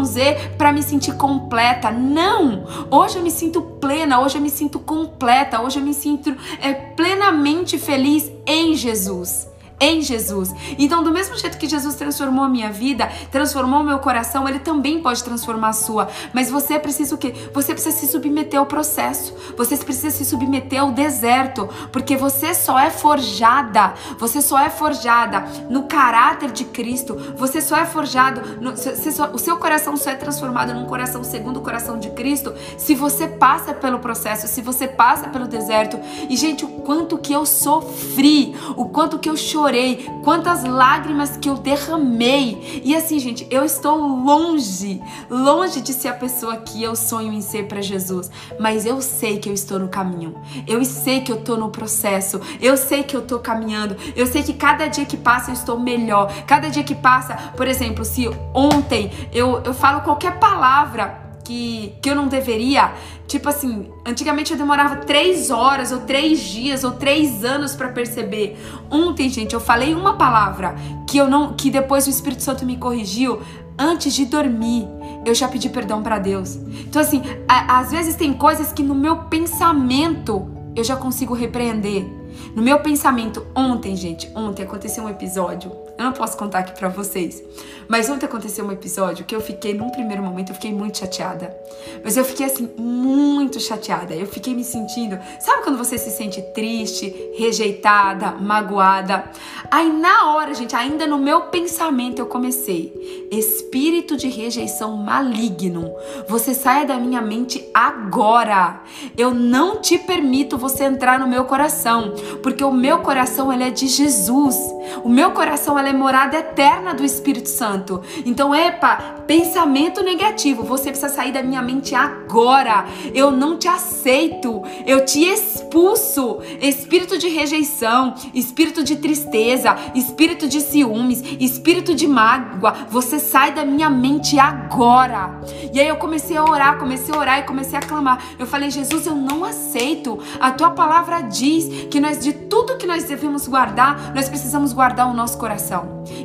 para me sentir completa. Não! Hoje eu me sinto plena, hoje eu me sinto completa, hoje eu me sinto é, plenamente feliz em Jesus em Jesus. Então, do mesmo jeito que Jesus transformou a minha vida, transformou o meu coração, ele também pode transformar a sua. Mas você precisa o quê? Você precisa se submeter ao processo. Você precisa se submeter ao deserto, porque você só é forjada, você só é forjada no caráter de Cristo. Você só é forjado, no, só, o seu coração só é transformado num coração segundo o coração de Cristo se você passa pelo processo, se você passa pelo deserto. E gente, o quanto que eu sofri, o quanto que eu chorei quantas lágrimas que eu derramei. E assim, gente, eu estou longe, longe de ser a pessoa que eu sonho em ser para Jesus, mas eu sei que eu estou no caminho. Eu sei que eu estou no processo. Eu sei que eu estou caminhando. Eu sei que cada dia que passa eu estou melhor. Cada dia que passa, por exemplo, se ontem eu, eu falo qualquer palavra que, que eu não deveria. Tipo assim, antigamente eu demorava três horas, ou três dias, ou três anos para perceber. Ontem, gente, eu falei uma palavra que eu não, que depois o Espírito Santo me corrigiu antes de dormir. Eu já pedi perdão para Deus. Então assim, a, às vezes tem coisas que no meu pensamento eu já consigo repreender. No meu pensamento, ontem, gente, ontem aconteceu um episódio. Eu não posso contar aqui pra vocês. Mas ontem aconteceu um episódio que eu fiquei, num primeiro momento, eu fiquei muito chateada. Mas eu fiquei assim, muito chateada. Eu fiquei me sentindo. Sabe quando você se sente triste, rejeitada, magoada? Aí na hora, gente, ainda no meu pensamento eu comecei. Espírito de rejeição maligno. Você saia da minha mente agora. Eu não te permito você entrar no meu coração porque o meu coração ele é de Jesus. O meu coração ela é morada eterna do Espírito Santo. Então, epa, pensamento negativo, você precisa sair da minha mente agora. Eu não te aceito. Eu te expulso. Espírito de rejeição, espírito de tristeza, espírito de ciúmes, espírito de mágoa, você sai da minha mente agora. E aí eu comecei a orar, comecei a orar e comecei a clamar. Eu falei: "Jesus, eu não aceito. A tua palavra diz que nós de tudo que nós devemos guardar, nós precisamos guardar o nosso coração.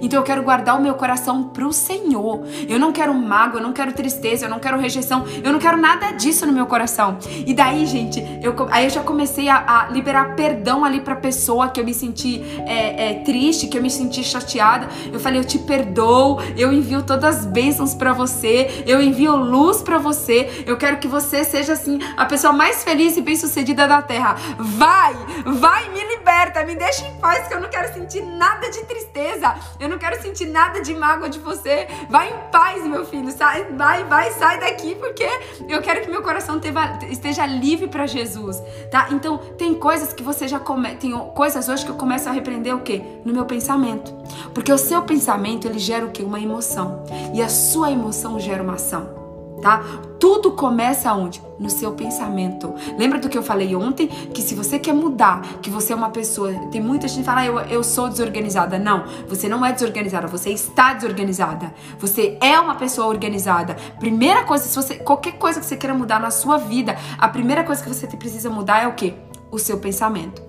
Então eu quero guardar o meu coração pro Senhor. Eu não quero mágoa, eu não quero tristeza, eu não quero rejeição, eu não quero nada disso no meu coração. E daí, gente, eu, aí eu já comecei a, a liberar perdão ali pra pessoa que eu me senti é, é, triste, que eu me senti chateada. Eu falei, eu te perdoo, eu envio todas as bênçãos para você, eu envio luz para você. Eu quero que você seja assim a pessoa mais feliz e bem-sucedida da terra. Vai, vai, me liberta, me deixa em paz que eu não quero sentir nada de tristeza. Eu não quero sentir nada de mágoa de você. Vai em paz, meu filho. Sai, vai, vai, sai daqui porque eu quero que meu coração esteja livre para Jesus, tá? Então, tem coisas que você já tem coisas hoje que eu começo a repreender o quê? No meu pensamento. Porque o seu pensamento, ele gera o quê? Uma emoção. E a sua emoção gera uma ação tá? Tudo começa onde? No seu pensamento. Lembra do que eu falei ontem? Que se você quer mudar, que você é uma pessoa. Tem muita gente que fala, ah, eu, eu sou desorganizada. Não, você não é desorganizada, você está desorganizada. Você é uma pessoa organizada. Primeira coisa, se você. Qualquer coisa que você queira mudar na sua vida, a primeira coisa que você precisa mudar é o quê? O seu pensamento.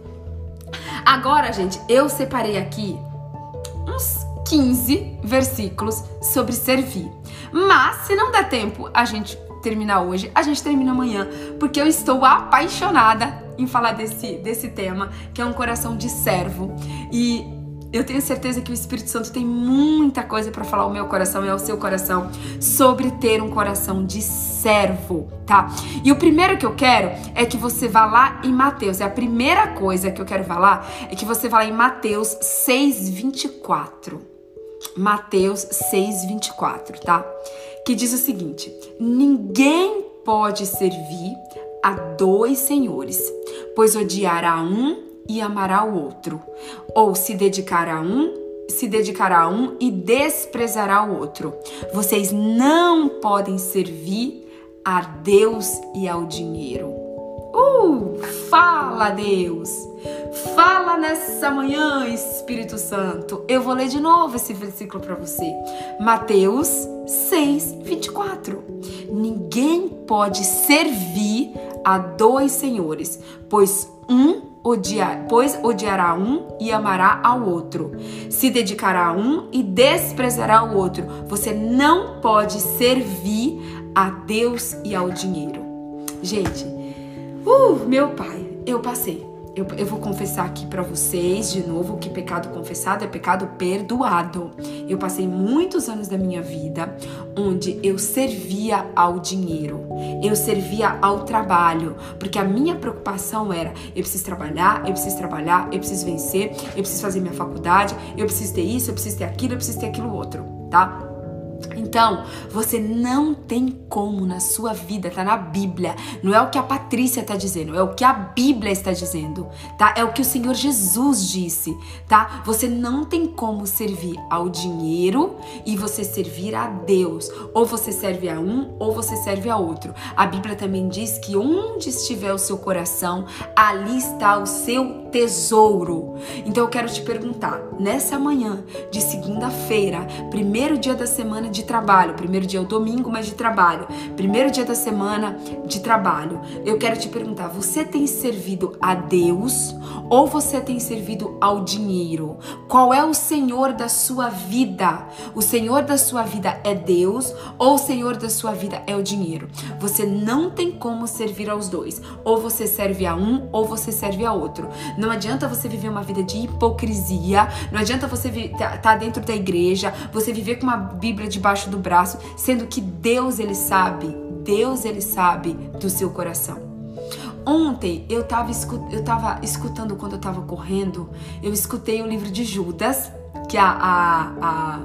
Agora, gente, eu separei aqui uns 15 versículos sobre servir. Mas se não der tempo a gente terminar hoje, a gente termina amanhã, porque eu estou apaixonada em falar desse, desse tema, que é um coração de servo. E eu tenho certeza que o Espírito Santo tem muita coisa para falar ao meu coração e ao seu coração sobre ter um coração de servo, tá? E o primeiro que eu quero é que você vá lá em Mateus. É a primeira coisa que eu quero falar é que você vá lá em Mateus 6:24. Mateus 6:24, tá? Que diz o seguinte: Ninguém pode servir a dois senhores, pois odiará um e amará o outro, ou se dedicará a um se dedicará a um e desprezará o outro. Vocês não podem servir a Deus e ao dinheiro. Uh, fala Deus! Fala nessa manhã, Espírito Santo. Eu vou ler de novo esse versículo para você. Mateus 6, 24. Ninguém pode servir a dois senhores, pois um odiar, pois odiará um e amará ao outro. Se dedicará a um e desprezará o outro. Você não pode servir a Deus e ao dinheiro. Gente, uh, meu pai, eu passei eu, eu, vou confessar aqui para vocês de novo que pecado confessado é pecado perdoado. Eu passei muitos anos da minha vida onde eu servia ao dinheiro, eu servia ao trabalho, porque a minha preocupação era: eu preciso trabalhar, eu preciso trabalhar, eu preciso vencer, eu preciso fazer minha faculdade, eu preciso ter isso, eu preciso ter aquilo, eu preciso ter aquilo outro, tá? Então, você não tem como na sua vida, tá na Bíblia. Não é o que a Patrícia tá dizendo, é o que a Bíblia está dizendo, tá? É o que o Senhor Jesus disse, tá? Você não tem como servir ao dinheiro e você servir a Deus. Ou você serve a um ou você serve a outro. A Bíblia também diz que onde estiver o seu coração, ali está o seu tesouro. Então eu quero te perguntar, nessa manhã de segunda-feira, primeiro dia da semana de trabalho, primeiro dia é o domingo, mas de trabalho, primeiro dia da semana de trabalho, eu quero te perguntar: você tem servido a Deus ou você tem servido ao dinheiro? Qual é o Senhor da sua vida? O Senhor da sua vida é Deus ou o Senhor da sua vida é o dinheiro? Você não tem como servir aos dois. Ou você serve a um ou você serve a outro. Não adianta você viver uma vida de hipocrisia, não adianta você estar tá dentro da igreja, você viver com uma Bíblia debaixo do braço, sendo que Deus ele sabe, Deus ele sabe do seu coração. Ontem eu estava escutando quando eu estava correndo, eu escutei o livro de Judas, que a, a, a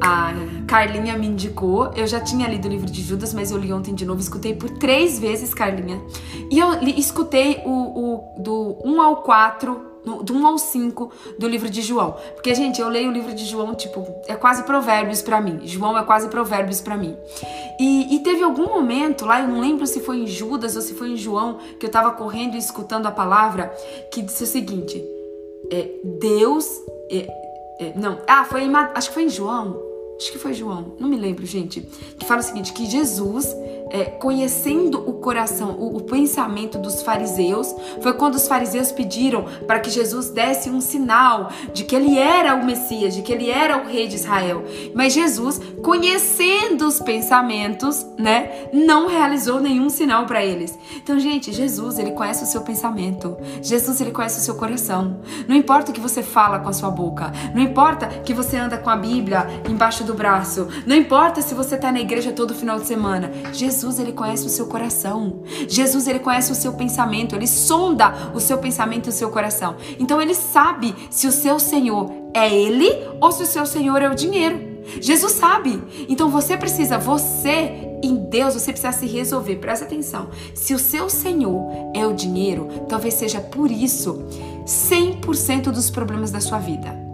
a Carlinha me indicou. Eu já tinha lido o livro de Judas, mas eu li ontem de novo. Escutei por três vezes, Carlinha. E eu li, escutei o, o do 1 ao 4 no, do 1 ao 5 do livro de João. Porque, gente, eu leio o livro de João, tipo, é quase provérbios para mim. João é quase provérbios para mim. E, e, teve algum momento lá, eu não lembro se foi em Judas ou se foi em João, que eu tava correndo e escutando a palavra, que disse o seguinte: é, Deus. É, é, não, ah, foi em, acho que foi em João acho que foi João, não me lembro, gente, que fala o seguinte: que Jesus, é, conhecendo o coração, o, o, pensamento dos fariseus, foi quando os fariseus pediram para que Jesus desse um sinal de que ele era o Messias, de que ele era o rei de Israel. Mas Jesus, conhecendo os pensamentos, né, não realizou nenhum sinal para eles. Então, gente, Jesus, ele conhece o seu pensamento. Jesus, ele conhece o seu coração. Não importa o que você fala com a sua boca, não importa que você anda com a Bíblia embaixo do braço. Não importa se você está na igreja todo final de semana. Jesus, ele conhece o seu coração. Jesus, ele conhece o seu pensamento. Ele sonda o seu pensamento e o seu coração. Então, ele sabe se o seu Senhor é ele ou se o seu Senhor é o dinheiro. Jesus sabe. Então você precisa, você em Deus, você precisa se resolver. Presta atenção. Se o seu Senhor é o dinheiro, talvez seja por isso 100% dos problemas da sua vida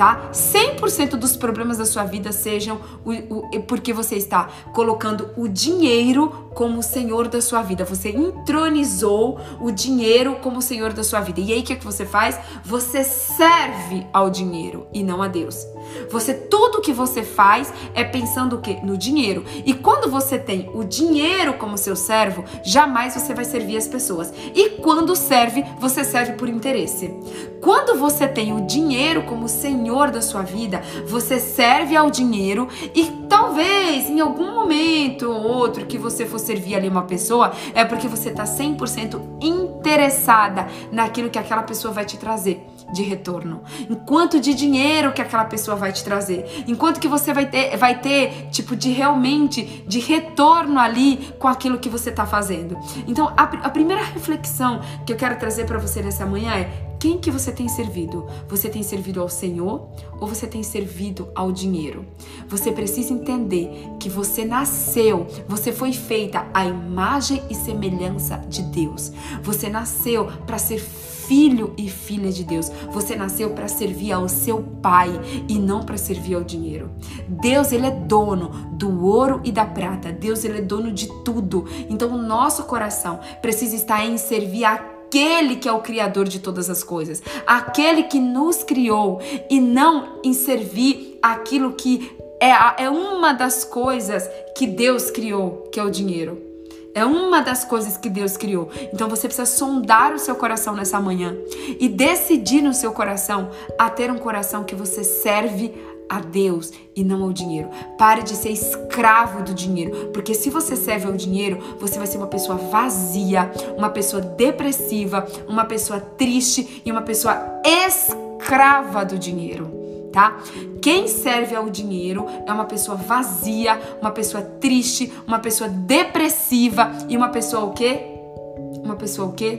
tá? 100% dos problemas da sua vida sejam o, o, porque você está colocando o dinheiro como o senhor da sua vida. Você entronizou o dinheiro como o senhor da sua vida. E aí o que, é que você faz? Você serve ao dinheiro e não a Deus. Você tudo que você faz é pensando o quê? No dinheiro. E quando você tem o dinheiro como seu servo, jamais você vai servir as pessoas. E quando serve, você serve por interesse. Quando você tem o dinheiro como senhor da sua vida, você serve ao dinheiro e talvez em algum momento ou outro que você for servir ali uma pessoa, é porque você está 100% interessada naquilo que aquela pessoa vai te trazer de retorno, enquanto de dinheiro que aquela pessoa vai te trazer, enquanto que você vai ter, vai ter tipo de realmente de retorno ali com aquilo que você está fazendo. Então a, a primeira reflexão que eu quero trazer para você nessa manhã é quem que você tem servido? Você tem servido ao Senhor ou você tem servido ao dinheiro? Você precisa entender que você nasceu, você foi feita à imagem e semelhança de Deus. Você nasceu para ser e filha de Deus. Você nasceu para servir ao seu pai e não para servir ao dinheiro. Deus, ele é dono do ouro e da prata. Deus, ele é dono de tudo. Então, o nosso coração precisa estar em servir a aquele que é o Criador de todas as coisas, aquele que nos criou e não em servir aquilo que é, é uma das coisas que Deus criou, que é o dinheiro. É uma das coisas que Deus criou. Então você precisa sondar o seu coração nessa manhã e decidir no seu coração a ter um coração que você serve a Deus e não ao dinheiro. Pare de ser escravo do dinheiro, porque se você serve ao dinheiro, você vai ser uma pessoa vazia, uma pessoa depressiva, uma pessoa triste e uma pessoa escrava do dinheiro. Tá? Quem serve ao dinheiro é uma pessoa vazia, uma pessoa triste, uma pessoa depressiva e uma pessoa o quê? Uma pessoa o quê?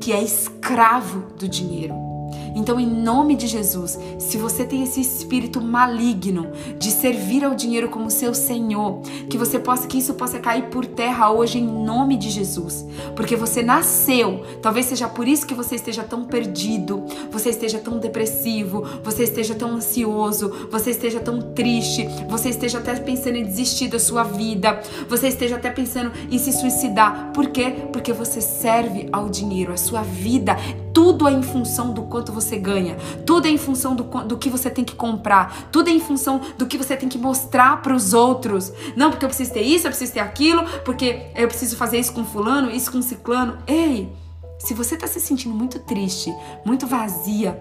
Que é escravo do dinheiro. Então, em nome de Jesus, se você tem esse espírito maligno de servir ao dinheiro como seu Senhor, que você possa que isso possa cair por terra hoje em nome de Jesus, porque você nasceu. Talvez seja por isso que você esteja tão perdido, você esteja tão depressivo, você esteja tão ansioso, você esteja tão triste, você esteja até pensando em desistir da sua vida, você esteja até pensando em se suicidar. Por quê? Porque você serve ao dinheiro. A sua vida tudo é em função do quanto você ganha, tudo é em função do, do que você tem que comprar, tudo é em função do que você tem que mostrar para os outros. Não, porque eu preciso ter isso, eu preciso ter aquilo, porque eu preciso fazer isso com fulano, isso com ciclano. Ei, se você tá se sentindo muito triste, muito vazia,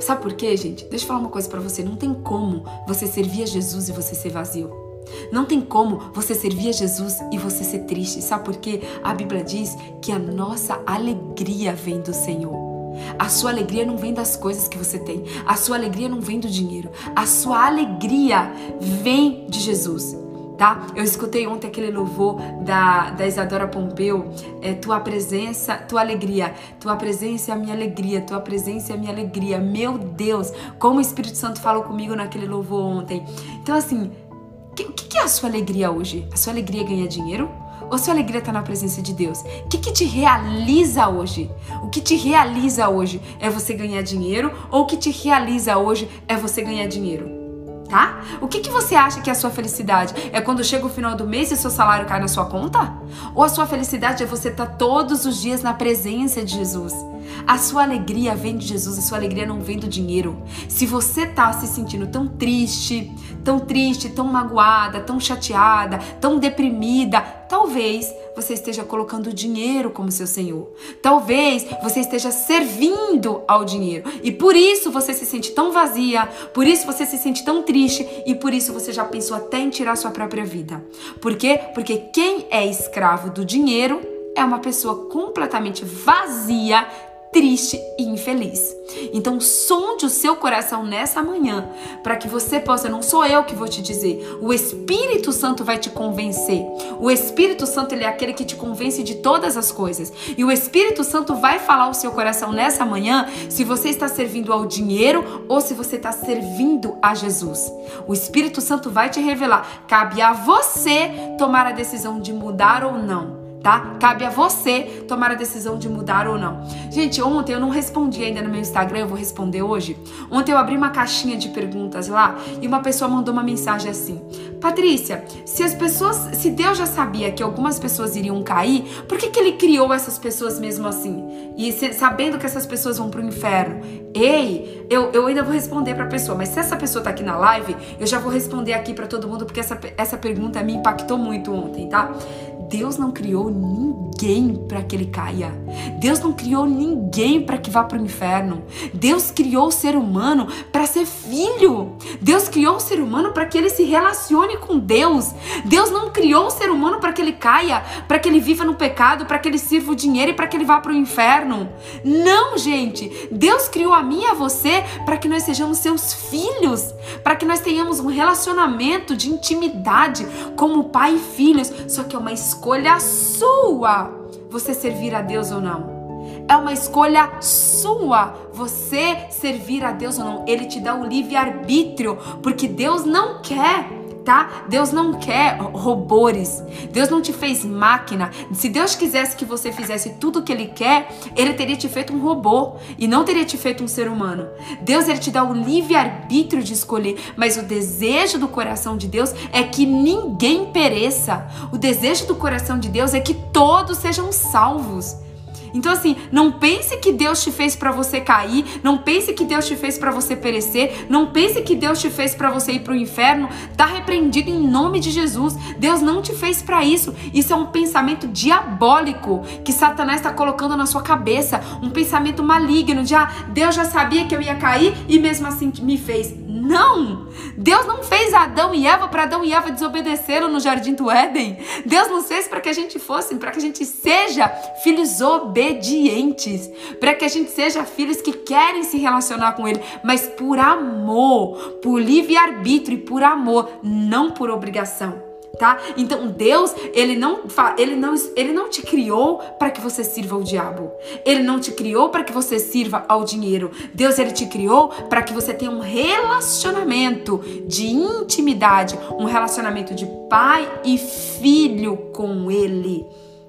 sabe por quê, gente? Deixa eu falar uma coisa para você, não tem como você servir a Jesus e você ser vazio. Não tem como você servir a Jesus e você ser triste. Sabe por quê? A Bíblia diz que a nossa alegria vem do Senhor. A sua alegria não vem das coisas que você tem. A sua alegria não vem do dinheiro. A sua alegria vem de Jesus. Tá? Eu escutei ontem aquele louvor da, da Isadora Pompeu, é, tua presença, tua alegria, tua presença é a minha alegria, tua presença é a minha alegria. Meu Deus, como o Espírito Santo falou comigo naquele louvor ontem. Então assim, o que, que é a sua alegria hoje? A sua alegria é ganhar dinheiro? ou sua alegria está na presença de Deus? O que, que te realiza hoje? O que te realiza hoje é você ganhar dinheiro ou o que te realiza hoje é você ganhar dinheiro? tá? O que, que você acha que é a sua felicidade? É quando chega o final do mês e seu salário cai na sua conta? Ou a sua felicidade é você estar tá todos os dias na presença de Jesus? A sua alegria vem de Jesus, a sua alegria não vem do dinheiro. Se você tá se sentindo tão triste, tão triste, tão magoada, tão chateada, tão deprimida, talvez você esteja colocando o dinheiro como seu senhor. Talvez você esteja servindo ao dinheiro e por isso você se sente tão vazia, por isso você se sente tão triste e por isso você já pensou até em tirar sua própria vida. Por quê? Porque quem é escravo do dinheiro é uma pessoa completamente vazia, triste e infeliz. Então, sonde o seu coração nessa manhã, para que você possa, não sou eu que vou te dizer, o Espírito Santo vai te convencer. O Espírito Santo, ele é aquele que te convence de todas as coisas. E o Espírito Santo vai falar ao seu coração nessa manhã se você está servindo ao dinheiro ou se você está servindo a Jesus. O Espírito Santo vai te revelar. Cabe a você tomar a decisão de mudar ou não tá? Cabe a você tomar a decisão de mudar ou não. Gente, ontem eu não respondi ainda no meu Instagram, eu vou responder hoje. Ontem eu abri uma caixinha de perguntas lá e uma pessoa mandou uma mensagem assim: Patrícia, se as pessoas, se Deus já sabia que algumas pessoas iriam cair, por que, que ele criou essas pessoas mesmo assim? E se, sabendo que essas pessoas vão pro inferno? Ei, eu, eu ainda vou responder pra pessoa, mas se essa pessoa tá aqui na live, eu já vou responder aqui para todo mundo, porque essa, essa pergunta me impactou muito ontem, tá? Deus não criou ninguém para que ele caia. Deus não criou ninguém para que vá para o inferno. Deus criou o ser humano para ser filho. Deus criou o ser humano para que ele se relacione com Deus. Deus não criou o ser humano para que ele caia, para que ele viva no pecado, para que ele sirva o dinheiro e para que ele vá para o inferno. Não, gente. Deus criou a mim e a você para que nós sejamos seus filhos, para que nós tenhamos um relacionamento de intimidade como pai e filhos. Só que é uma escolha escolha sua você servir a Deus ou não. É uma escolha sua você servir a Deus ou não. Ele te dá o livre-arbítrio, porque Deus não quer tá? Deus não quer robôs. Deus não te fez máquina. Se Deus quisesse que você fizesse tudo o que ele quer, ele teria te feito um robô e não teria te feito um ser humano. Deus ele te dá o livre arbítrio de escolher, mas o desejo do coração de Deus é que ninguém pereça. O desejo do coração de Deus é que todos sejam salvos. Então assim, não pense que Deus te fez para você cair, não pense que Deus te fez para você perecer, não pense que Deus te fez para você ir para o inferno. Tá repreendido em nome de Jesus. Deus não te fez para isso. Isso é um pensamento diabólico que Satanás está colocando na sua cabeça, um pensamento maligno de ah, Deus já sabia que eu ia cair e mesmo assim me fez. Não! Deus não fez Adão e Eva para Adão e Eva desobedeceram no jardim do Éden. Deus nos fez para que a gente fosse, para que a gente seja filhos obedientes, para que a gente seja filhos que querem se relacionar com Ele, mas por amor, por livre arbítrio e por amor, não por obrigação tá? Então Deus, ele não ele não ele não te criou para que você sirva ao diabo. Ele não te criou para que você sirva ao dinheiro. Deus ele te criou para que você tenha um relacionamento de intimidade, um relacionamento de pai e filho com ele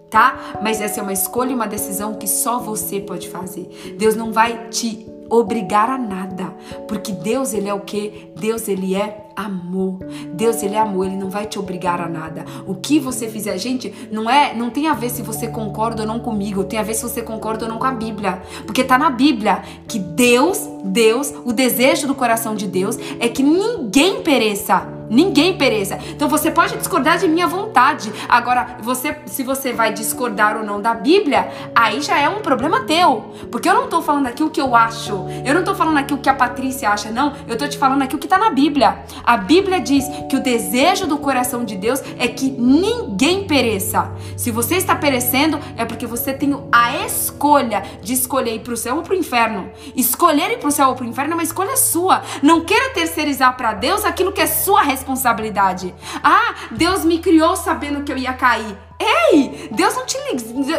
tá? Mas essa é uma escolha e uma decisão que só você pode fazer. Deus não vai te obrigar a nada, porque Deus ele é o que? Deus ele é amor. Deus ele é amor, ele não vai te obrigar a nada. O que você fizer, gente, não é, não tem a ver se você concorda ou não comigo, tem a ver se você concorda ou não com a Bíblia, porque tá na Bíblia que Deus, Deus, o desejo do coração de Deus é que ninguém pereça ninguém pereça. Então você pode discordar de minha vontade. Agora, você, se você vai discordar ou não da Bíblia, aí já é um problema teu. Porque eu não tô falando aqui o que eu acho. Eu não tô falando aqui o que a Patrícia acha, não. Eu tô te falando aqui o que tá na Bíblia. A Bíblia diz que o desejo do coração de Deus é que ninguém pereça. Se você está perecendo, é porque você tem a escolha de escolher ir pro céu ou pro inferno. Escolher ir pro céu ou pro inferno é uma escolha sua. Não queira terceirizar para Deus aquilo que é sua responsabilidade responsabilidade. Ah, Deus me criou sabendo que eu ia cair. Ei, Deus não te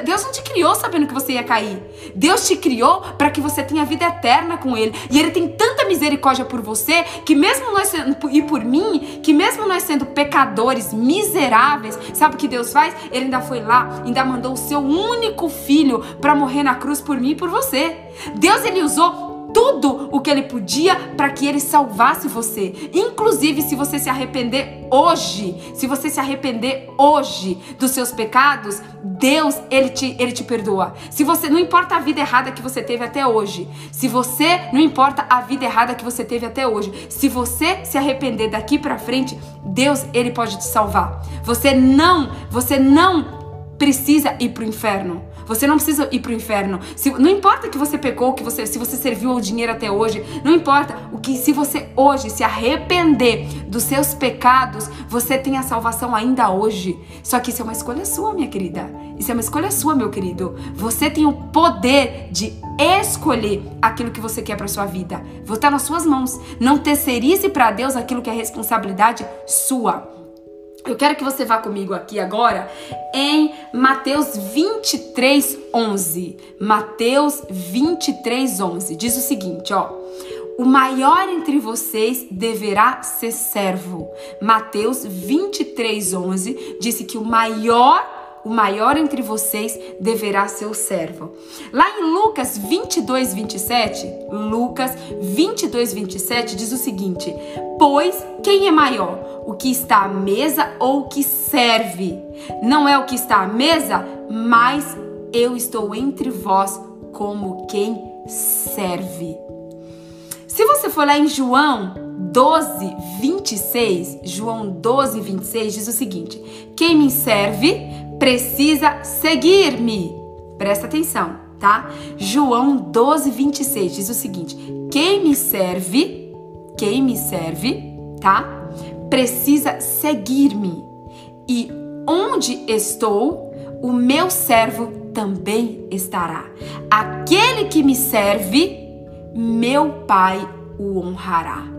Deus não te criou sabendo que você ia cair. Deus te criou para que você tenha vida eterna com ele. E ele tem tanta misericórdia por você que mesmo nós e por mim, que mesmo nós sendo pecadores miseráveis, sabe o que Deus faz? Ele ainda foi lá, ainda mandou o seu único filho para morrer na cruz por mim e por você. Deus ele usou tudo o que ele podia para que ele salvasse você. Inclusive, se você se arrepender hoje, se você se arrepender hoje dos seus pecados, Deus, ele te, ele te perdoa. Se você não importa a vida errada que você teve até hoje, se você não importa a vida errada que você teve até hoje, se você se arrepender daqui para frente, Deus, ele pode te salvar. Você não, você não precisa ir pro inferno. Você não precisa ir pro inferno. Se, não importa que você pecou, que você, se você serviu o dinheiro até hoje, não importa o que se você hoje se arrepender dos seus pecados, você tem a salvação ainda hoje. Só que isso é uma escolha sua, minha querida. Isso é uma escolha sua, meu querido. Você tem o poder de escolher aquilo que você quer para sua vida. Vou estar nas suas mãos. Não terceirize para Deus aquilo que é responsabilidade sua. Eu quero que você vá comigo aqui agora em Mateus 23, 11. Mateus 23, 11. Diz o seguinte, ó. O maior entre vocês deverá ser servo. Mateus 23, 11 disse que o maior o maior entre vocês deverá ser o servo. Lá em Lucas 22, 27, Lucas 22, 27 diz o seguinte: Pois quem é maior, o que está à mesa ou o que serve? Não é o que está à mesa, mas eu estou entre vós como quem serve. Se você for lá em João 12, 26, João 12, 26 diz o seguinte: Quem me serve precisa seguir-me. Presta atenção, tá? João 12, 26 diz o seguinte: Quem me serve, quem me serve, tá? Precisa seguir-me. E onde estou, o meu servo também estará. Aquele que me serve, meu Pai o honrará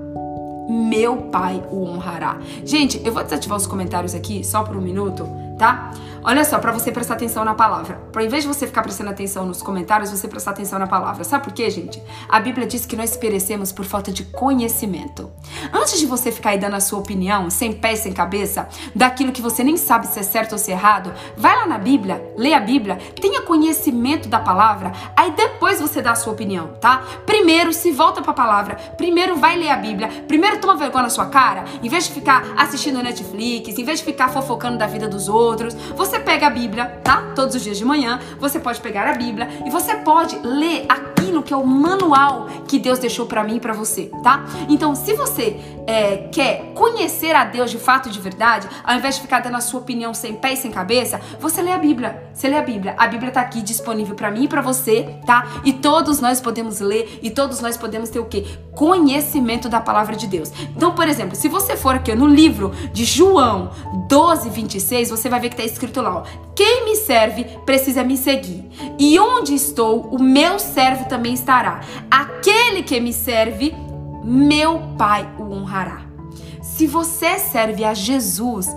meu pai o honrará. Gente, eu vou desativar os comentários aqui só por um minuto, tá? Olha só, para você prestar atenção na palavra. Para vez de você ficar prestando atenção nos comentários, você prestar atenção na palavra. Sabe por quê, gente? A Bíblia diz que nós perecemos por falta de conhecimento. Antes de você ficar aí dando a sua opinião, sem pé sem cabeça, daquilo que você nem sabe se é certo ou se é errado, vai lá na Bíblia, lê a Bíblia, tenha conhecimento da palavra, aí depois você dá a sua opinião, tá? Primeiro se volta para a palavra, primeiro vai ler a Bíblia, primeiro toma vergonha na sua cara, em vez de ficar assistindo Netflix, em vez de ficar fofocando da vida dos outros, você você pega a Bíblia, tá? Todos os dias de manhã, você pode pegar a Bíblia e você pode ler aquilo que é o manual que Deus deixou para mim e para você, tá? Então, se você é, quer conhecer a Deus de fato e de verdade, ao invés de ficar dando a sua opinião sem pé e sem cabeça, você lê a Bíblia. Você lê a Bíblia. A Bíblia tá aqui disponível para mim e para você, tá? E todos nós podemos ler e todos nós podemos ter o quê? Conhecimento da palavra de Deus. Então, por exemplo, se você for aqui no livro de João 12, 26, você vai ver que tá escrito lá, ó. Quem me serve precisa me seguir. E onde estou, o meu servo também estará. Aquele que me serve, meu Pai o honrará. Se você serve a Jesus,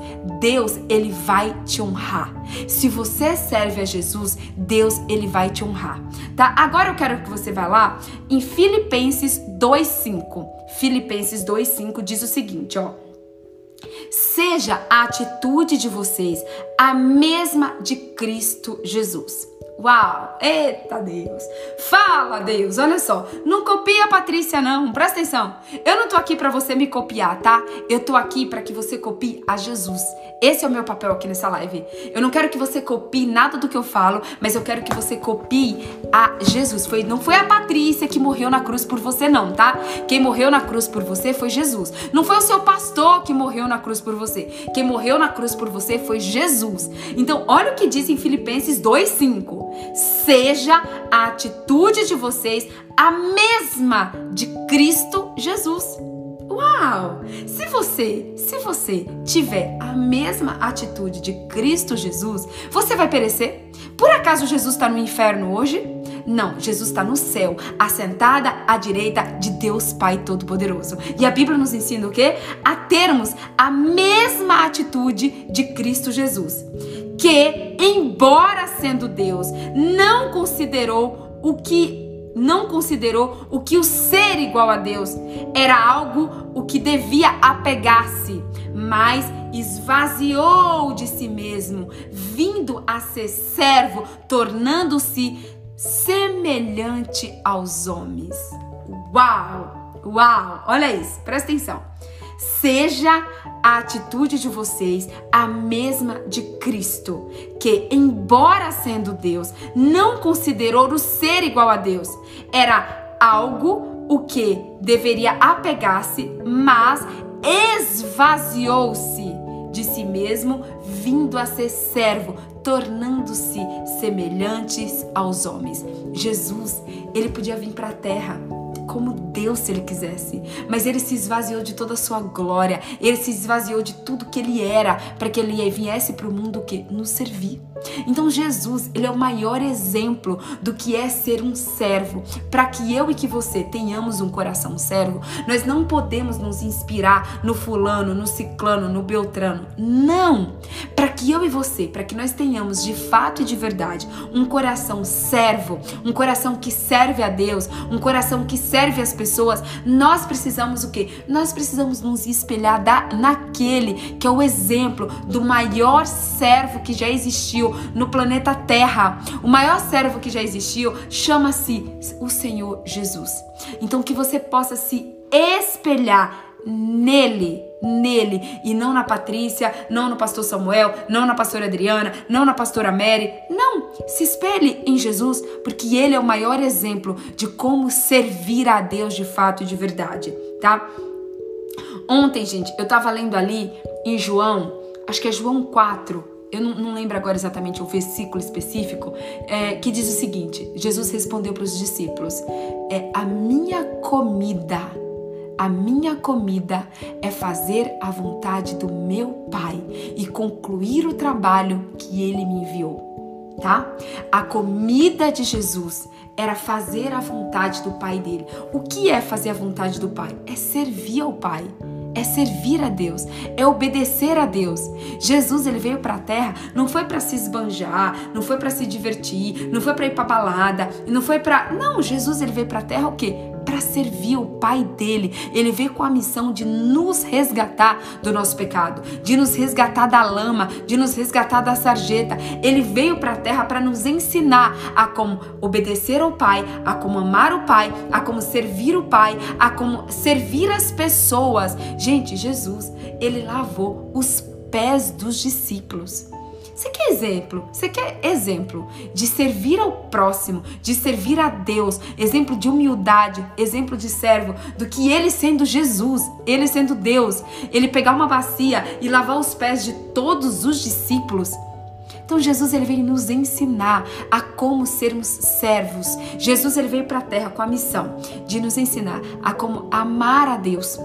Deus ele vai te honrar. Se você serve a Jesus, Deus ele vai te honrar. Tá? Agora eu quero que você vá lá em Filipenses 2:5. Filipenses 2:5 diz o seguinte, ó: Seja a atitude de vocês a mesma de Cristo Jesus. Uau! Eita Deus! Fala Deus! Olha só, não copia a Patrícia não, presta atenção. Eu não tô aqui para você me copiar, tá? Eu tô aqui para que você copie a Jesus. Esse é o meu papel aqui nessa live. Eu não quero que você copie nada do que eu falo, mas eu quero que você copie a Jesus. Foi, não foi a Patrícia que morreu na cruz por você não, tá? Quem morreu na cruz por você foi Jesus. Não foi o seu pastor que morreu na cruz por você. Quem morreu na cruz por você foi Jesus. Então, olha o que diz em Filipenses 2:5 seja a atitude de vocês a mesma de Cristo Jesus. Uau! Se você, se você tiver a mesma atitude de Cristo Jesus, você vai perecer? Por acaso Jesus está no inferno hoje? Não, Jesus está no céu, assentada à direita de Deus Pai Todo-Poderoso. E a Bíblia nos ensina o quê? A termos a mesma atitude de Cristo Jesus, que, embora sendo Deus, não considerou o que não considerou o que o ser igual a Deus era algo o que devia apegar-se, mas esvaziou de si mesmo, vindo a ser servo, tornando-se semelhante aos homens. Uau! Uau! Olha isso, presta atenção. Seja a atitude de vocês a mesma de Cristo, que, embora sendo Deus, não considerou o ser igual a Deus. Era algo o que deveria apegar-se, mas esvaziou-se de si mesmo, vindo a ser servo, tornando-se semelhantes aos homens. Jesus, ele podia vir para a terra como Deus se ele quisesse. Mas ele se esvaziou de toda a sua glória, ele se esvaziou de tudo que ele era, para que ele viesse para o mundo que nos servir. Então Jesus, ele é o maior exemplo do que é ser um servo. Para que eu e que você tenhamos um coração servo, nós não podemos nos inspirar no fulano, no ciclano, no beltrano. Não! Para que eu e você, para que nós tenhamos de fato e de verdade um coração servo, um coração que serve a Deus, um coração que serve as pessoas, nós precisamos o quê? Nós precisamos nos espelhar da, naquele que é o exemplo do maior servo que já existiu no planeta Terra. O maior servo que já existiu chama-se o Senhor Jesus. Então que você possa se espelhar nele, nele e não na Patrícia, não no pastor Samuel, não na pastora Adriana, não na pastora Mary. Não, se espelhe em Jesus, porque ele é o maior exemplo de como servir a Deus de fato e de verdade, tá? Ontem, gente, eu tava lendo ali em João, acho que é João 4, eu não, não, lembro agora exatamente o versículo específico, é, que diz o seguinte: Jesus respondeu para os discípulos: é, A minha comida, a minha comida é fazer a vontade do meu Pai e concluir o trabalho que ele me enviou. Tá? A comida de Jesus era fazer a vontade do Pai dele. O que é fazer a vontade do Pai? É servir ao Pai é servir a Deus, é obedecer a Deus. Jesus ele veio para a terra não foi para se esbanjar, não foi para se divertir, não foi para ir para balada, não foi para Não, Jesus ele veio para a terra o quê? Para servir o Pai dele. Ele veio com a missão de nos resgatar do nosso pecado, de nos resgatar da lama, de nos resgatar da sarjeta. Ele veio para a terra para nos ensinar a como obedecer ao Pai, a como amar o Pai, a como servir o Pai, a como servir as pessoas. Gente, Jesus, ele lavou os pés dos discípulos. Você quer exemplo? Você quer exemplo de servir ao próximo, de servir a Deus, exemplo de humildade, exemplo de servo, do que ele sendo Jesus, ele sendo Deus, ele pegar uma bacia e lavar os pés de todos os discípulos. Então Jesus ele veio nos ensinar a como sermos servos. Jesus ele veio para a terra com a missão de nos ensinar a como amar a Deus,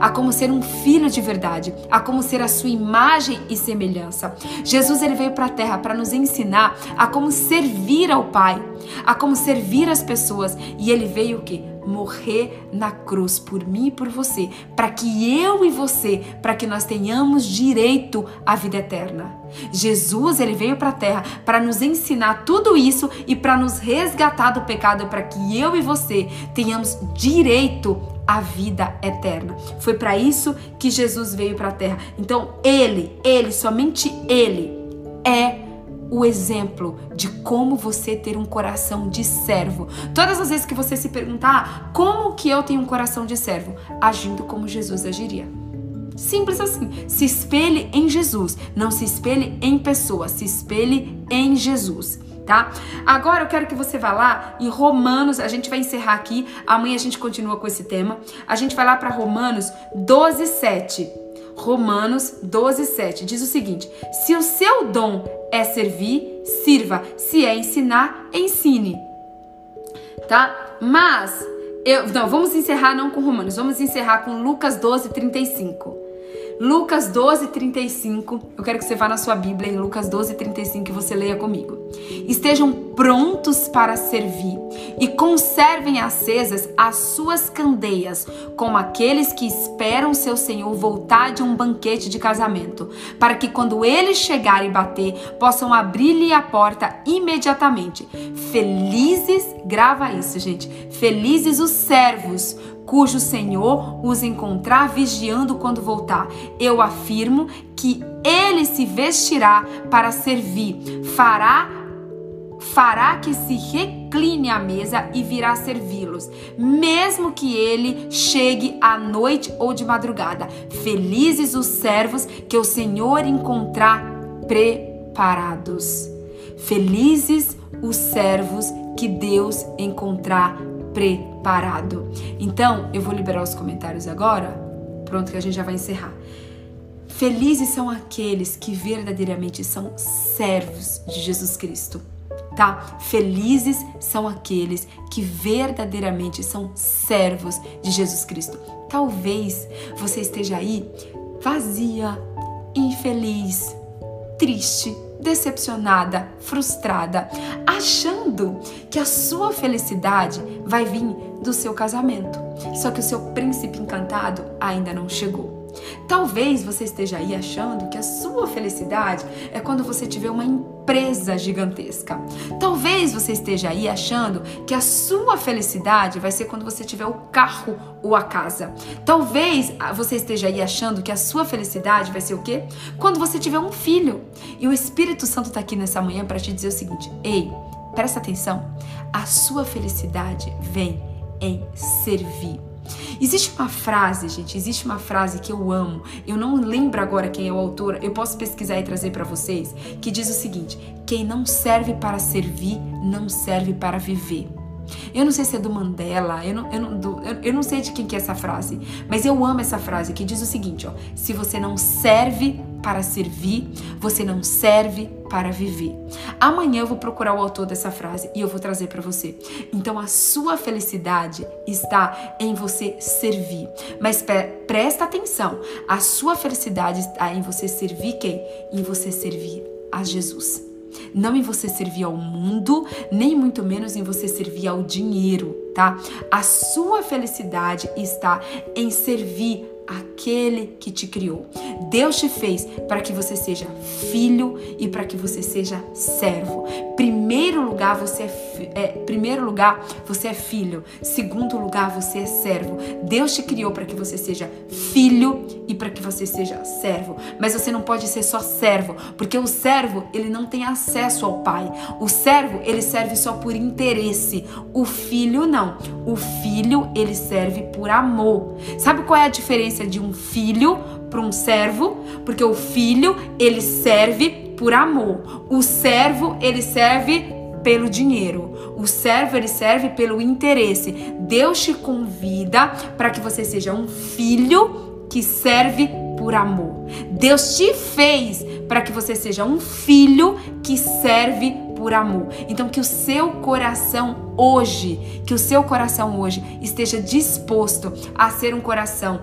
a como ser um filho de verdade, a como ser a sua imagem e semelhança. Jesus ele veio para a terra para nos ensinar a como servir ao Pai, a como servir as pessoas, e ele veio o quê? Morrer na cruz por mim e por você, para que eu e você, para que nós tenhamos direito à vida eterna. Jesus, ele veio para a terra para nos ensinar tudo isso e para nos resgatar do pecado, para que eu e você tenhamos direito à vida eterna. Foi para isso que Jesus veio para a terra. Então, ele, ele, somente ele é o exemplo de como você ter um coração de servo. Todas as vezes que você se perguntar como que eu tenho um coração de servo, agindo como Jesus agiria. Simples assim. Se espelhe em Jesus, não se espelhe em pessoas, se espelhe em Jesus. Tá? Agora eu quero que você vá lá em Romanos, a gente vai encerrar aqui, amanhã a gente continua com esse tema. A gente vai lá para Romanos 12, 7. Romanos 12, 7 diz o seguinte: Se o seu dom é servir, sirva. Se é ensinar, ensine. Tá? Mas, eu, não, vamos encerrar não com Romanos, vamos encerrar com Lucas 12, 35. Lucas 12, 35. Eu quero que você vá na sua Bíblia em Lucas 12, 35 e você leia comigo. Estejam prontos para servir e conservem acesas as suas candeias, como aqueles que esperam seu Senhor voltar de um banquete de casamento, para que quando ele chegar e bater, possam abrir-lhe a porta imediatamente. Felizes, grava isso, gente. Felizes os servos cujo Senhor os encontrar vigiando quando voltar. Eu afirmo que ele se vestirá para servir, fará fará que se recline à mesa e virá servi-los, mesmo que ele chegue à noite ou de madrugada. Felizes os servos que o Senhor encontrar preparados. Felizes os servos que Deus encontrar preparado. Então, eu vou liberar os comentários agora. Pronto, que a gente já vai encerrar. Felizes são aqueles que verdadeiramente são servos de Jesus Cristo, tá? Felizes são aqueles que verdadeiramente são servos de Jesus Cristo. Talvez você esteja aí vazia, infeliz, triste, decepcionada, frustrada, achando que a sua felicidade vai vir do seu casamento. Só que o seu príncipe encantado ainda não chegou. Talvez você esteja aí achando que a sua felicidade é quando você tiver uma empresa gigantesca. Talvez você esteja aí achando que a sua felicidade vai ser quando você tiver o carro ou a casa. Talvez você esteja aí achando que a sua felicidade vai ser o quê? Quando você tiver um filho. E o Espírito Santo está aqui nessa manhã para te dizer o seguinte: ei, presta atenção. A sua felicidade vem em servir. Existe uma frase, gente, existe uma frase que eu amo. Eu não lembro agora quem é o autor, eu posso pesquisar e trazer para vocês, que diz o seguinte: quem não serve para servir, não serve para viver. Eu não sei se é do Mandela, eu não, eu, não, do, eu, eu não sei de quem que é essa frase, mas eu amo essa frase que diz o seguinte: ó, se você não serve para servir, você não serve para viver. Amanhã eu vou procurar o autor dessa frase e eu vou trazer para você. Então a sua felicidade está em você servir. Mas presta atenção, a sua felicidade está em você servir quem? Em você servir a Jesus. Não em você servir ao mundo, nem muito menos em você servir ao dinheiro, tá? A sua felicidade está em servir aquele que te criou. Deus te fez para que você seja filho e para que você seja servo. Primeiro lugar, você é, é, primeiro lugar, você é filho. Segundo lugar, você é servo. Deus te criou para que você seja filho e para que você seja servo. Mas você não pode ser só servo, porque o servo, ele não tem acesso ao pai. O servo, ele serve só por interesse. O filho não. O filho, ele serve por amor. Sabe qual é a diferença de um filho para um servo, porque o filho ele serve por amor, o servo ele serve pelo dinheiro, o servo ele serve pelo interesse. Deus te convida para que você seja um filho que serve por amor. Deus te fez para que você seja um filho que serve por amor. Então que o seu coração hoje, que o seu coração hoje esteja disposto a ser um coração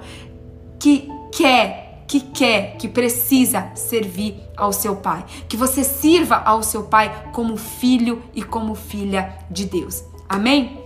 que quer, que quer, que precisa servir ao seu pai. Que você sirva ao seu pai como filho e como filha de Deus. Amém?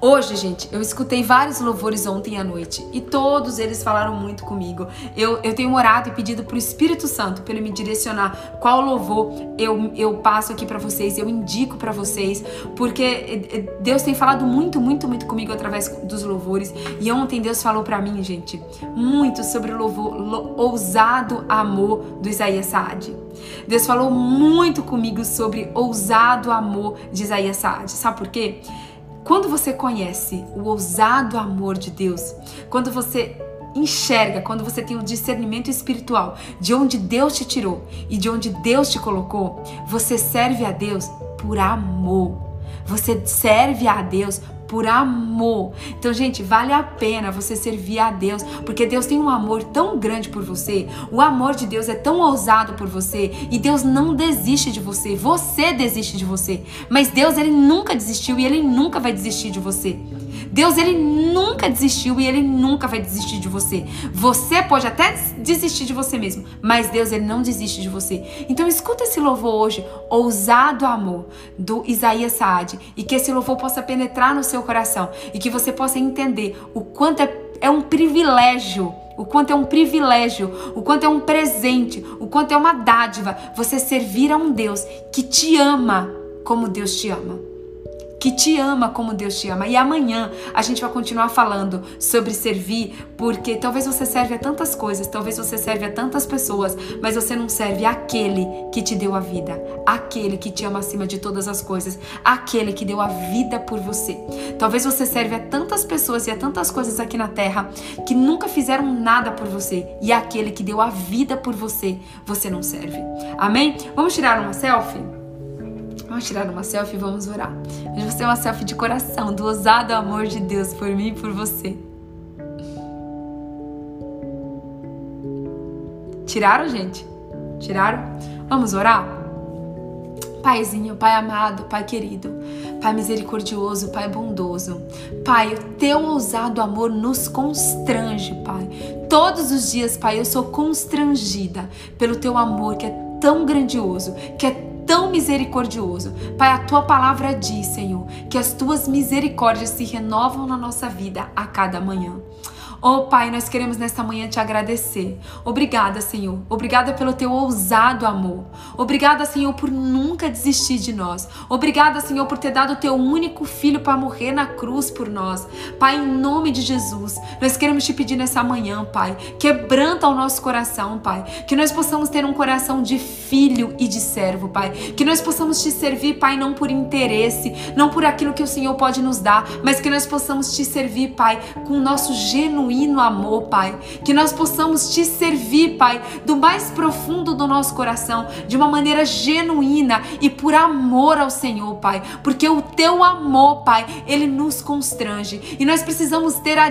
Hoje, gente, eu escutei vários louvores ontem à noite e todos eles falaram muito comigo. Eu, eu tenho orado e pedido pro Espírito Santo para ele me direcionar qual louvor eu, eu passo aqui para vocês, eu indico para vocês, porque eh, eh, Deus tem falado muito, muito, muito comigo através dos louvores. E ontem Deus falou para mim, gente, muito sobre o louvor lo, ousado amor do Isaías Saad. Deus falou muito comigo sobre ousado amor de Isaías Saad. Sabe por quê? Quando você conhece o ousado amor de Deus, quando você enxerga, quando você tem o discernimento espiritual de onde Deus te tirou e de onde Deus te colocou, você serve a Deus por amor. Você serve a Deus por amor. Então, gente, vale a pena você servir a Deus, porque Deus tem um amor tão grande por você. O amor de Deus é tão ousado por você e Deus não desiste de você. Você desiste de você, mas Deus ele nunca desistiu e ele nunca vai desistir de você. Deus, ele nunca desistiu e ele nunca vai desistir de você. Você pode até desistir de você mesmo, mas Deus, ele não desiste de você. Então escuta esse louvor hoje, ousado amor, do Isaías Saad, e que esse louvor possa penetrar no seu coração e que você possa entender o quanto é, é um privilégio o quanto é um privilégio, o quanto é um presente, o quanto é uma dádiva você servir a um Deus que te ama como Deus te ama que te ama como Deus te ama. E amanhã a gente vai continuar falando sobre servir, porque talvez você serve a tantas coisas, talvez você serve a tantas pessoas, mas você não serve aquele que te deu a vida, aquele que te ama acima de todas as coisas, aquele que deu a vida por você. Talvez você serve a tantas pessoas e a tantas coisas aqui na terra que nunca fizeram nada por você, e aquele que deu a vida por você, você não serve. Amém? Vamos tirar uma selfie? Vamos tirar uma selfie e vamos orar. Hoje você é uma selfie de coração, do ousado amor de Deus por mim e por você. Tiraram, gente? Tiraram? Vamos orar? Paizinho, Pai amado, Pai querido, Pai misericordioso, Pai bondoso. Pai, o teu ousado amor nos constrange, Pai. Todos os dias, Pai, eu sou constrangida pelo teu amor que é tão grandioso, que é tão misericordioso. Pai, a tua palavra diz, Senhor, que as tuas misericórdias se renovam na nossa vida a cada manhã. Oh Pai, nós queremos nesta manhã te agradecer. Obrigada, Senhor. Obrigada pelo teu ousado amor. Obrigada, Senhor, por nunca desistir de nós. Obrigada, Senhor, por ter dado o teu único filho para morrer na cruz por nós. Pai, em nome de Jesus, nós queremos te pedir nessa manhã, Pai, quebranta o nosso coração, Pai, que nós possamos ter um coração de filho e de servo, Pai, que nós possamos te servir, Pai, não por interesse, não por aquilo que o Senhor pode nos dar, mas que nós possamos te servir, Pai, com o nosso genuíno genuíno amor, Pai. Que nós possamos te servir, Pai, do mais profundo do nosso coração, de uma maneira genuína e por amor ao Senhor, Pai. Porque o teu amor, Pai, ele nos constrange. E nós precisamos ter a,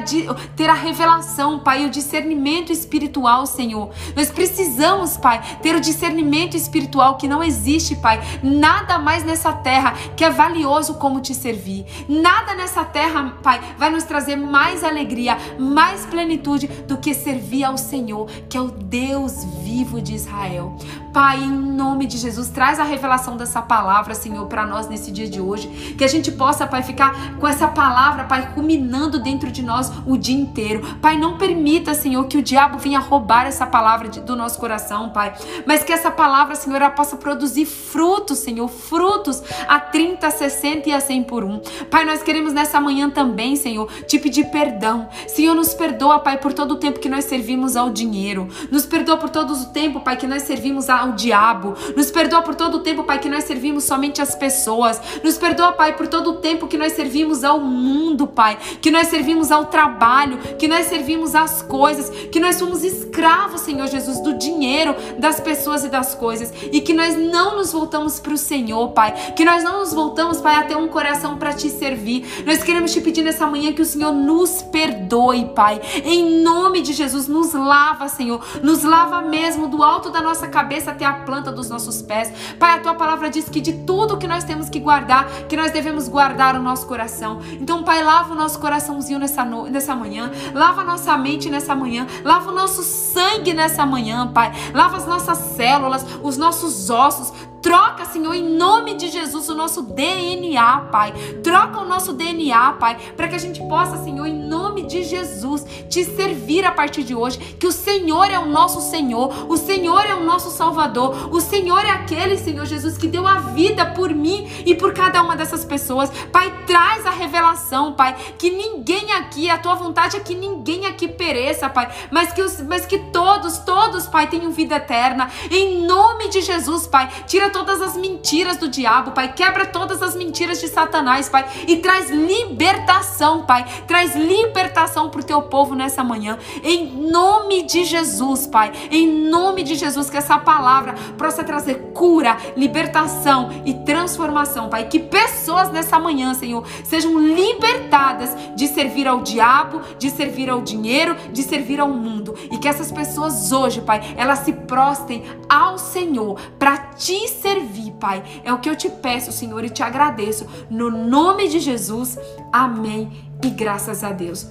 ter a revelação, Pai, o discernimento espiritual, Senhor. Nós precisamos, Pai, ter o discernimento espiritual que não existe, Pai. Nada mais nessa terra que é valioso como te servir. Nada nessa terra, Pai, vai nos trazer mais alegria, mais mais plenitude do que servir ao Senhor, que é o Deus vivo de Israel. Pai, em nome de Jesus, traz a revelação dessa palavra, Senhor, para nós nesse dia de hoje. Que a gente possa, Pai, ficar com essa palavra, Pai, ruminando dentro de nós o dia inteiro. Pai, não permita, Senhor, que o diabo venha roubar essa palavra de, do nosso coração, Pai. Mas que essa palavra, Senhor, ela possa produzir frutos, Senhor, frutos a 30, 60 e a 100 por um. Pai, nós queremos nessa manhã também, Senhor, te pedir perdão. Senhor, nos perdoa, Pai, por todo o tempo que nós servimos ao dinheiro. Nos perdoa por todo o tempo, Pai, que nós servimos ao diabo. Nos perdoa por todo o tempo, Pai, que nós servimos somente às pessoas. Nos perdoa, Pai, por todo o tempo que nós servimos ao mundo, Pai. Que nós servimos ao trabalho, que nós servimos às coisas, que nós somos escravos, Senhor Jesus, do dinheiro, das pessoas e das coisas. E que nós não nos voltamos para o Senhor, Pai. Que nós não nos voltamos, Pai, a ter um coração para te servir. Nós queremos te pedir nessa manhã que o Senhor nos perdoe. Pai. Em nome de Jesus, nos lava, Senhor. Nos lava mesmo do alto da nossa cabeça até a planta dos nossos pés. Pai, a tua palavra diz que de tudo que nós temos que guardar, que nós devemos guardar o nosso coração. Então, Pai, lava o nosso coraçãozinho nessa, no... nessa manhã. Lava a nossa mente nessa manhã. Lava o nosso sangue nessa manhã, Pai. Lava as nossas células, os nossos ossos. Troca, Senhor, em nome de Jesus, o nosso DNA, Pai. Troca o nosso DNA, Pai, para que a gente possa, Senhor, em nome de Jesus, te servir a partir de hoje. Que o Senhor é o nosso Senhor, o Senhor é o nosso Salvador, o Senhor é aquele, Senhor Jesus, que deu a vida por mim e por cada uma dessas pessoas. Pai, traz a revelação, Pai, que ninguém aqui, a tua vontade é que ninguém aqui pereça, Pai, mas que, os, mas que todos, todos, Pai, tenham vida eterna. Em nome de Jesus, Pai, tira Tira todas as mentiras do diabo, Pai. Quebra todas as mentiras de Satanás, Pai. E traz libertação, Pai. Traz libertação pro teu povo nessa manhã. Em nome de Jesus, Pai. Em nome de Jesus, que essa palavra possa trazer cura, libertação e transformação, Pai. Que pessoas nessa manhã, Senhor, sejam libertadas de servir ao diabo, de servir ao dinheiro, de servir ao mundo. E que essas pessoas hoje, Pai, elas se prostem ao Senhor para te servir, Pai. É o que eu te peço, Senhor, e te agradeço. No nome de Jesus, amém e graças a Deus.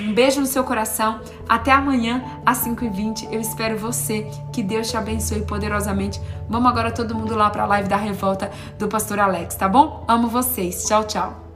Um beijo no seu coração. Até amanhã, às 5h20. Eu espero você. Que Deus te abençoe poderosamente. Vamos agora todo mundo lá para a live da revolta do Pastor Alex, tá bom? Amo vocês. Tchau, tchau.